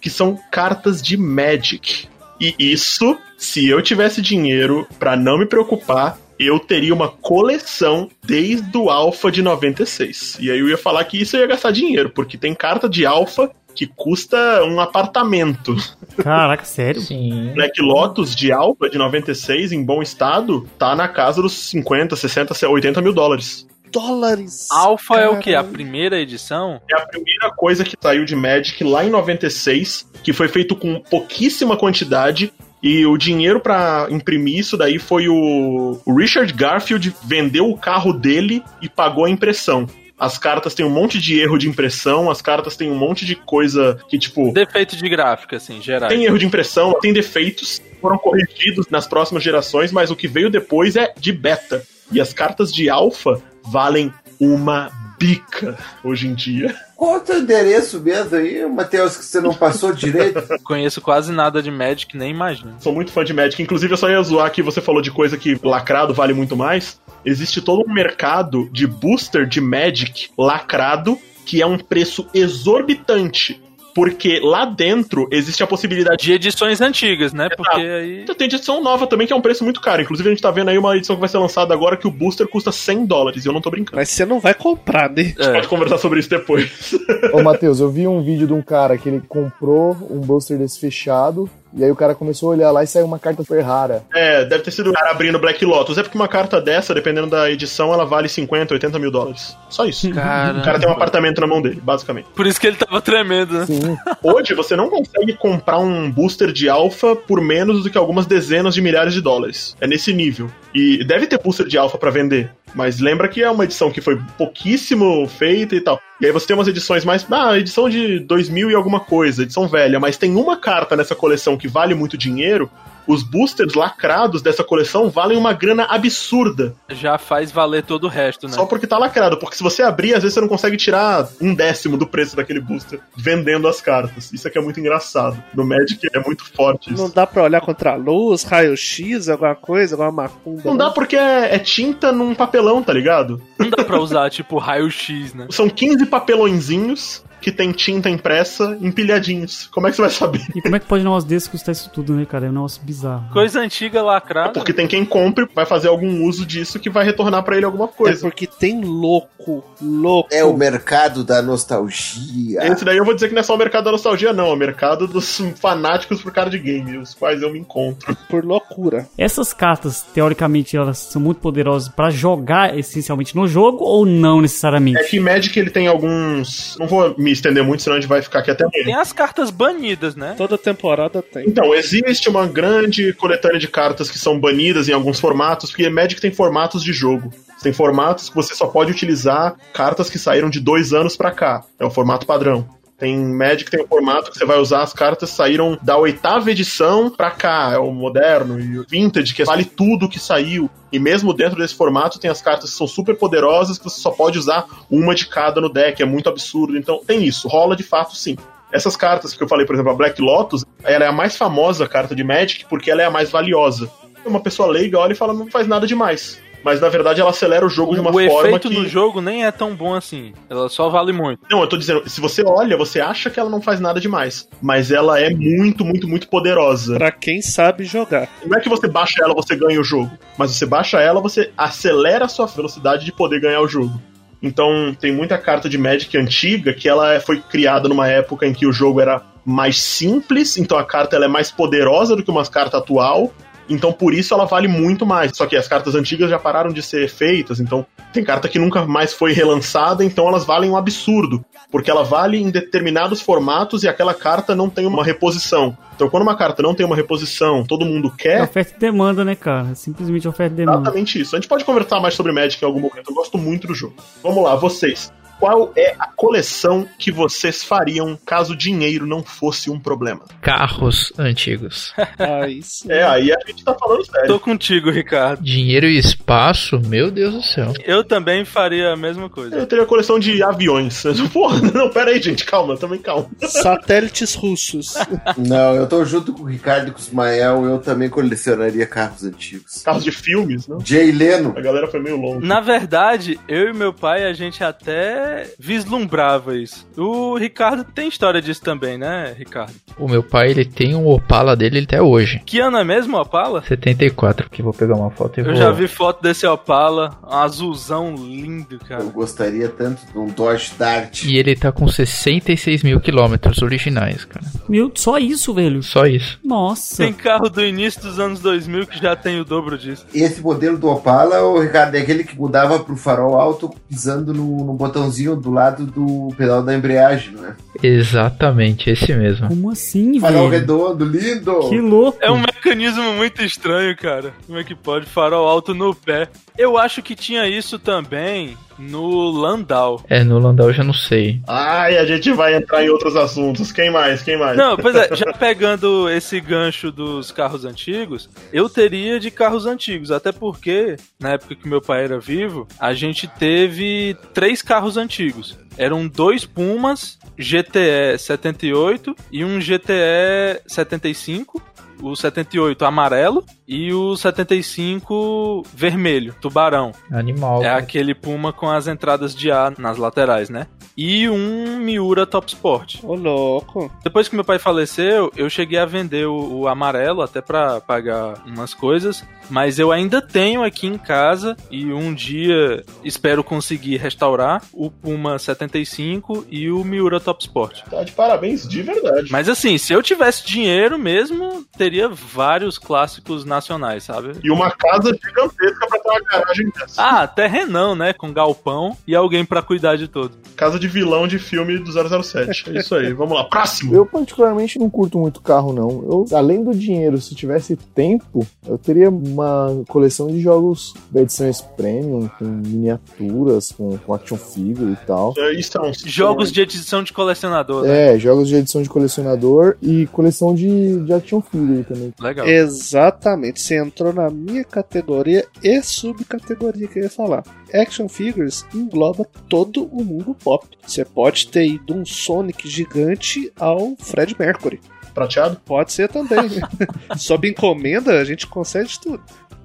Que são cartas de Magic. E isso, se eu tivesse dinheiro pra não me preocupar, eu teria uma coleção desde o Alpha de 96. E aí eu ia falar que isso eu ia gastar dinheiro, porque tem carta de Alpha que custa um apartamento. Caraca, sério? Sim. Black Lotus de Alpha de 96, em bom estado, tá na casa dos 50, 60, 80 mil dólares. Dólares! Alpha é o que? A primeira edição? É a primeira coisa que saiu de Magic lá em 96, que foi feito com pouquíssima quantidade. E o dinheiro pra imprimir isso daí foi o, o Richard Garfield vendeu o carro dele e pagou a impressão. As cartas têm um monte de erro de impressão, as cartas têm um monte de coisa que, tipo. Defeito de gráfica, assim, geral. Tem erro de impressão, tem defeitos, foram corrigidos nas próximas gerações, mas o que veio depois é de beta. E as cartas de alfa valem uma bica hoje em dia. Qual é o teu endereço mesmo aí, Matheus, que você não passou direito? [laughs] Conheço quase nada de Magic, nem imagino. Sou muito fã de Magic. Inclusive, eu só ia zoar que você falou de coisa que lacrado vale muito mais. Existe todo um mercado de booster de Magic lacrado que é um preço exorbitante. Porque lá dentro existe a possibilidade De edições antigas, né? Porque aí. Tem edição nova também, que é um preço muito caro. Inclusive, a gente tá vendo aí uma edição que vai ser lançada agora que o booster custa 100 dólares. E eu não tô brincando. Mas você não vai comprar, né? A gente É. pode conversar sobre isso depois. Ô, Matheus, eu vi um vídeo de um cara que ele comprou um booster desse fechado, e aí o cara começou a olhar lá e saiu uma carta super rara. É, deve ter sido o cara abrindo Black Lotus. É porque uma carta dessa, dependendo da edição, ela vale 50, 80 mil dólares. Só isso. Cara. O cara tem um apartamento na mão dele, basicamente. Por isso que ele tava tremendo, né? Sim, Hoje, você não consegue comprar um booster de alpha por menos do que algumas dezenas de milhares de dólares. É nesse nível. E deve ter booster de alpha pra vender. Mas lembra que é uma edição que foi pouquíssimo feita e tal. E aí você tem umas edições mais. Ah, edição de 2000 e alguma coisa, edição velha. Mas tem uma carta nessa coleção que vale muito dinheiro. Os boosters lacrados dessa coleção valem uma grana absurda. Já faz valer todo o resto, né? Só porque tá lacrado. Porque se você abrir, às vezes você não consegue tirar um décimo do preço daquele booster vendendo as cartas. Isso aqui é muito engraçado. No Magic é muito forte isso. Não dá pra olhar contra a luz, raio-x, alguma coisa, alguma macumba. Não dá porque é, é tinta num papelão, tá ligado? Não dá pra usar, tipo, raio-x, né? São 15 papelõezinhos que tem tinta impressa empilhadinhos. Como é que você vai saber? E como é que pode um negócio desse custar isso tudo, né, cara? É um negócio bizarro. Coisa antiga lacrada. Porque tem quem compre, vai fazer algum uso disso que vai retornar pra ele alguma É coisa. porque tem louco, louco. É o mercado da nostalgia. Esse daí eu vou dizer que não é só o mercado da nostalgia, não. É o mercado dos fanáticos por card game, os quais eu me encontro. por loucura. Essas cartas, teoricamente, elas são muito poderosas pra jogar essencialmente no jogo ou não necessariamente? É que Magic ele tem alguns. Não vou me estender muito, senão a gente vai ficar aqui até amanhã. Tem as cartas banidas, né? Toda temporada tem. Então, existe uma grande coletânea de cartas que são banidas em alguns formatos, porque Magic tem formatos de jogo. Tem formatos que você só pode utilizar cartas que saíram de dois anos pra cá. É o formato padrão. Tem Magic tem um formato que você vai usar as cartas saíram da oitava edição pra cá, é o moderno e o vintage, que vale tudo que saiu. E mesmo dentro desse formato tem as cartas que são super poderosas que você só pode usar uma de cada no deck, é muito absurdo. Então tem isso, rola de fato sim. Essas cartas que eu falei, por exemplo, a Black Lotus, ela é a mais famosa carta de Magic porque ela é a mais valiosa. Uma pessoa leiga olha e fala, não faz nada demais. Mas na verdade ela acelera o jogo de uma o forma efeito que. no jogo nem é tão bom assim. Ela só vale muito. Não, eu tô dizendo, se você olha, você acha que ela não faz nada demais. Mas ela é muito, muito, muito poderosa. Pra quem sabe jogar. Não é que você baixa ela, você ganha o jogo. Mas você baixa ela, você acelera a sua velocidade de poder ganhar o jogo. Então, tem muita carta de Magic antiga que ela foi criada numa época em que o jogo era mais simples, então a carta ela é mais poderosa do que uma carta atual. Então, por isso ela vale muito mais. Só que as cartas antigas já pararam de ser feitas, então tem carta que nunca mais foi relançada, então elas valem um absurdo. Porque ela vale em determinados formatos e aquela carta não tem uma reposição. Então, quando uma carta não tem uma reposição, todo mundo É quer, oferta e demanda, né, cara? É Simplesmente oferta e demanda. Exatamente isso. A gente pode conversar mais sobre Magic em algum momento. Eu gosto muito do jogo. Vamos lá, vocês. Qual é a coleção que vocês fariam caso o dinheiro não fosse um problema? Carros antigos. [laughs] Aí sim. É, aí a gente tá falando sério. Tô contigo, Ricardo. Dinheiro e espaço, meu Deus do céu. Eu também faria a mesma coisa. Eu teria a coleção de aviões. [laughs] Porra, não, pera aí, gente, calma, também calma. Satélites russos. [laughs] Não, eu tô junto com o Ricardo e com o Ismael, eu também colecionaria carros antigos. Carros de filmes, não? Jay Leno. A galera foi meio longe. Na verdade, eu e meu pai, a gente até vislumbrava isso. O Ricardo tem história disso também, né, Ricardo? O meu pai, ele tem um Opala dele até hoje. Que ano é mesmo, Opala? 74, que vou pegar uma foto e Eu vou... já vi foto desse Opala, um azulzão lindo, Eu cara. gostaria tanto de um Dodge Dart. E ele tá com 66 mil quilômetros originais, cara. Meu, só isso, velho. Só isso. Nossa. Tem carro do início dos anos 2000 que já tem o dobro disso. Esse modelo do Opala, o Ricardo, é aquele que mudava pro farol alto pisando no, no botãozinho do lado do pedal da embreagem, não é? Exatamente, esse mesmo. Como assim, Farol velho? redondo, lindo! Que louco. É um mecanismo muito estranho, cara. Como é que pode? Farol alto no pé. Eu acho que tinha isso também No Landau. É, no Landau eu já não sei. Ai, a gente vai entrar em outros assuntos. Quem mais? Quem mais? Não, pois é, já [laughs] pegando esse gancho dos carros antigos, eu teria de carros antigos, até porque, na época que meu pai era vivo, a gente teve três carros antigos. Eram dois Pumas, GTE 78 e um GTE 75. O 78 amarelo e o 75 vermelho, tubarão. Animal. É aquele Puma com as entradas de ar nas laterais, né? E um Miura Top Sport. Ô, louco. Depois que meu pai faleceu, eu cheguei a vender o, o amarelo até pra pagar umas coisas, mas eu ainda tenho aqui em casa e um dia espero conseguir restaurar o Puma 75 e o Miura Top Sport. Tá de parabéns, de verdade. Mas assim, se eu tivesse dinheiro mesmo, teria vários clássicos nacionais, sabe? E uma casa gigantesca pra ter uma garagem dessa. Ah, terrenão, né? Com galpão e alguém pra cuidar de tudo. Casa de vilão de filme do 007. É isso aí. Vamos lá. Próximo. Eu particularmente não curto muito carro, não. Eu, além do dinheiro, se tivesse tempo, eu teria uma coleção de jogos da edições premium, com miniaturas, com, com action figure e tal. É, Isso é um Jogos de edição de colecionador, né? É, jogos de edição de colecionador e coleção de, de action figure também. Legal. Exatamente. Você entrou na minha categoria e subcategoria que eu ia falar. Action Figures engloba todo o mundo pop. Você pode ter ido um Sonic gigante ao Fred Mercury. prateado. Pode ser também. [laughs] Sob encomenda, a gente consegue de tudo.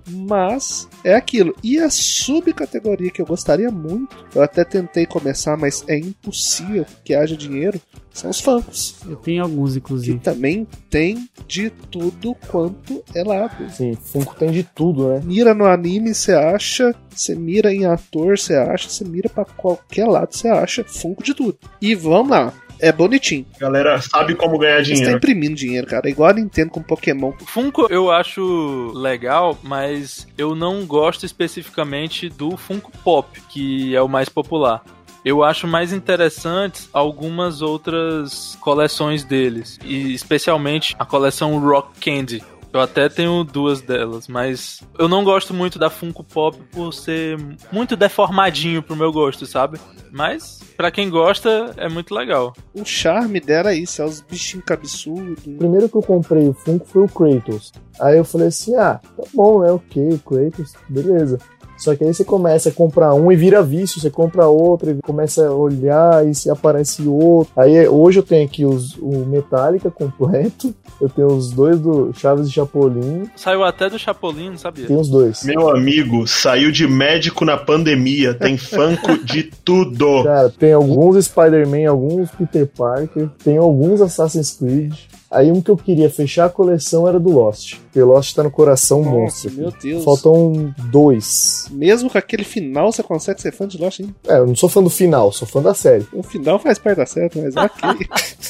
Mas é aquilo. E a subcategoria que eu gostaria muito, eu até tentei começar, mas é impossível que haja dinheiro, são os funkos. Eu tenho alguns, Que inclusive. também tem de tudo quanto é lado. Sim, Funko tem de tudo, né? Mira no anime, você acha. Você mira em ator, você acha. Você mira pra qualquer lado, você acha. Funko de tudo. E vamos lá. É bonitinho. Galera sabe como ganhar Você tá dinheiro. imprimindo dinheiro, cara. É igual a Nintendo com Pokémon. Funko eu acho legal, mas eu não gosto especificamente do Funko Pop, que é o mais popular. Eu acho mais interessantes algumas outras coleções deles, e especialmente a coleção Rock Candy. Eu até tenho duas delas, mas eu não gosto muito da Funko Pop por ser muito deformadinho pro meu gosto, sabe? Mas pra quem gosta é muito legal. O charme dela é isso, é os bichinhos cabeçudos. O primeiro que eu comprei o Funko foi o Kratos. Aí eu falei assim: ah, tá bom, né? Ok, Kratos, beleza. Só que aí você começa a comprar um e vira vício, você compra outro e começa a olhar e se aparece outro. Aí hoje eu tenho aqui os, o Metallica completo, eu tenho os dois do Chaves e Chapolin, Saiu até do Chapolin, não sabia? tem os dois. Meu amigo saiu de médico na pandemia. Tem [laughs] Funko de tudo. Cara, tem alguns Spider-Man, alguns Peter Parker, tem alguns Assassin's Creed. Aí um que eu queria fechar a coleção era do Lost. Porque Lost tá no coração Nossa, monstro. meu Deus. Faltam dois. Mesmo com aquele final, você consegue ser fã de Lost ainda. É, eu não sou fã do final, sou fã da série. O final faz parte da certo, mas [laughs] ok.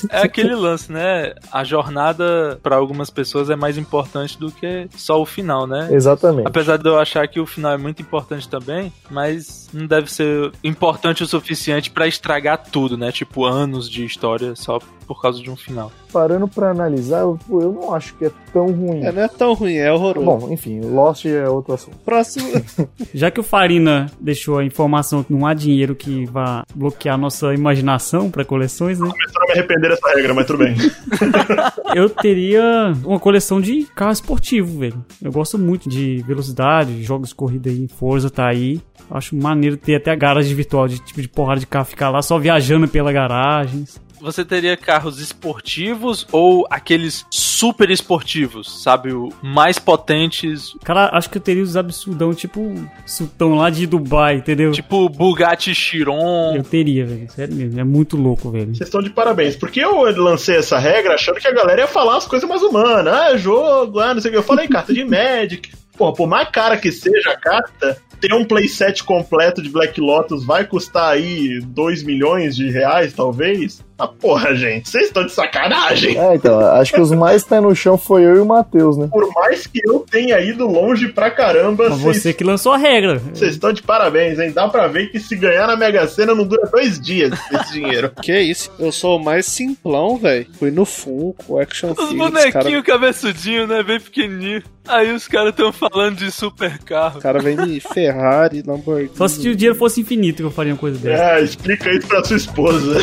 É aquele lance, né? A jornada pra algumas pessoas é mais importante do que só o final, né? Exatamente. Apesar de eu achar que o final é muito importante também, mas não deve ser importante o suficiente pra estragar tudo, né? Tipo, anos de história só por causa de um final. Parando pra analisar, eu, eu não acho que é tão ruim. é, não é tão ruim, é horroroso. Bom, enfim, Lost é outro assunto. Próximo. [laughs] Já que o Farina deixou a informação que não há dinheiro que vá bloquear nossa imaginação pra coleções, né? Começaram a me arrepender dessa regra, mas tudo bem. [laughs] Eu teria uma coleção de carro esportivo, velho. Eu gosto muito de velocidade, jogos de corrida aí, Forza tá aí. Acho maneiro ter até a garagem virtual de tipo de porrada de carro ficar lá só viajando pela garagem. Você teria carros esportivos ou aqueles super esportivos, sabe? O mais potentes, Cara, acho que eu teria os absurdão, tipo o sultão lá de Dubai, entendeu? tipo Bugatti Chiron. Eu teria, velho. Sério mesmo. É muito louco, velho. Vocês estão de parabéns. Porque eu lancei essa regra achando que a galera ia falar as coisas mais humanas. Ah, é jogo, ah, não sei o que. Eu falei [laughs] carta de Magic. Pô, por mais cara que seja a carta, ter um playset completo de Black Lotus vai custar aí 2 milhões de reais, talvez. Ah, porra, gente, vocês estão de sacanagem. É, então, acho que os mais pé no chão foi eu e o Matheus, né? Por mais que eu tenha ido longe pra caramba, Mas vocês você que lançou a regra. vocês estão de parabéns, hein? Dá pra ver que se ganhar na Mega Sena não dura dois dias esse dinheiro. [laughs] Que isso? Eu sou o mais simplão, velho. Fui no Funko, Action Os bonequinhos cabeçudinhos, né? Bem pequenininho. Aí os caras tão falando de super carro. O cara vem de Ferrari, Lamborghini. Só se o dinheiro fosse infinito que eu faria uma coisa dessa. É, explica isso pra sua esposa.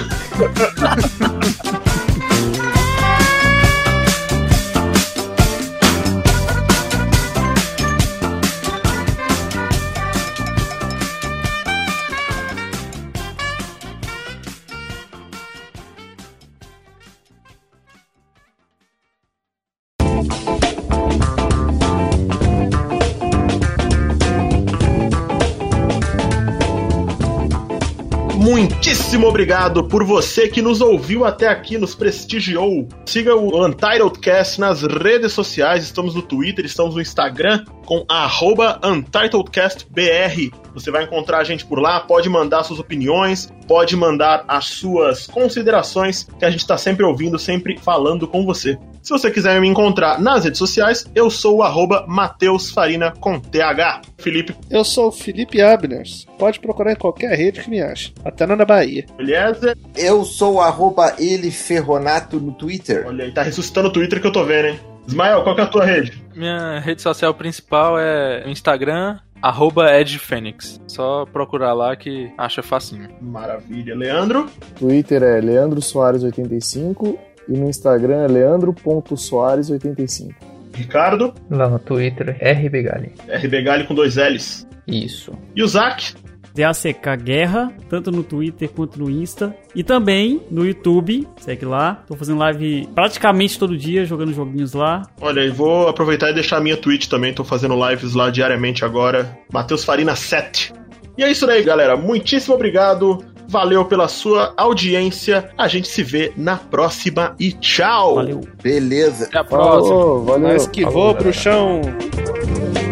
[laughs] Muitíssimo obrigado por você que nos ouviu até aqui, nos prestigiou. Siga o Untitled Cast nas redes sociais, estamos no Twitter, estamos no Instagram com arroba UntitledCastBR. Você vai encontrar a gente por lá, pode mandar suas opiniões, pode mandar as suas considerações, que a gente está sempre ouvindo, sempre falando com você. Se você quiser me encontrar nas redes sociais, eu sou o arroba Mateus Farina com TH. Felipe, Eu sou o Felipe Abners. Pode procurar em qualquer rede que me acha. Até na Bahia. beleza? Eu sou o arroba ele ferronato no Twitter. Olha aí, tá ressuscitando o Twitter que eu tô vendo, hein? Ismael, qual que é a tua rede? Minha rede social principal é o Instagram, arroba edfênix. Só procurar lá que acha facinho. Maravilha. Leandro? Twitter é Leandro Soares85 e no Instagram é leandro.soares85. Ricardo? Lá no Twitter, RBGali. RB Gali com dois L's. Isso. E o Zac? DACK Guerra, tanto no Twitter quanto no Insta. E também no YouTube, segue lá. Tô fazendo live praticamente todo dia, jogando joguinhos lá. Olha, eu vou aproveitar e deixar a minha Twitch também. Tô fazendo lives lá diariamente agora. Matheus Farina 7. E é isso aí, galera. Muitíssimo obrigado. Valeu pela sua audiência. A gente se vê na próxima e tchau. Valeu. Beleza. Até a próxima. Falou, valeu. Mas que Falou, vou, galera. bruxão!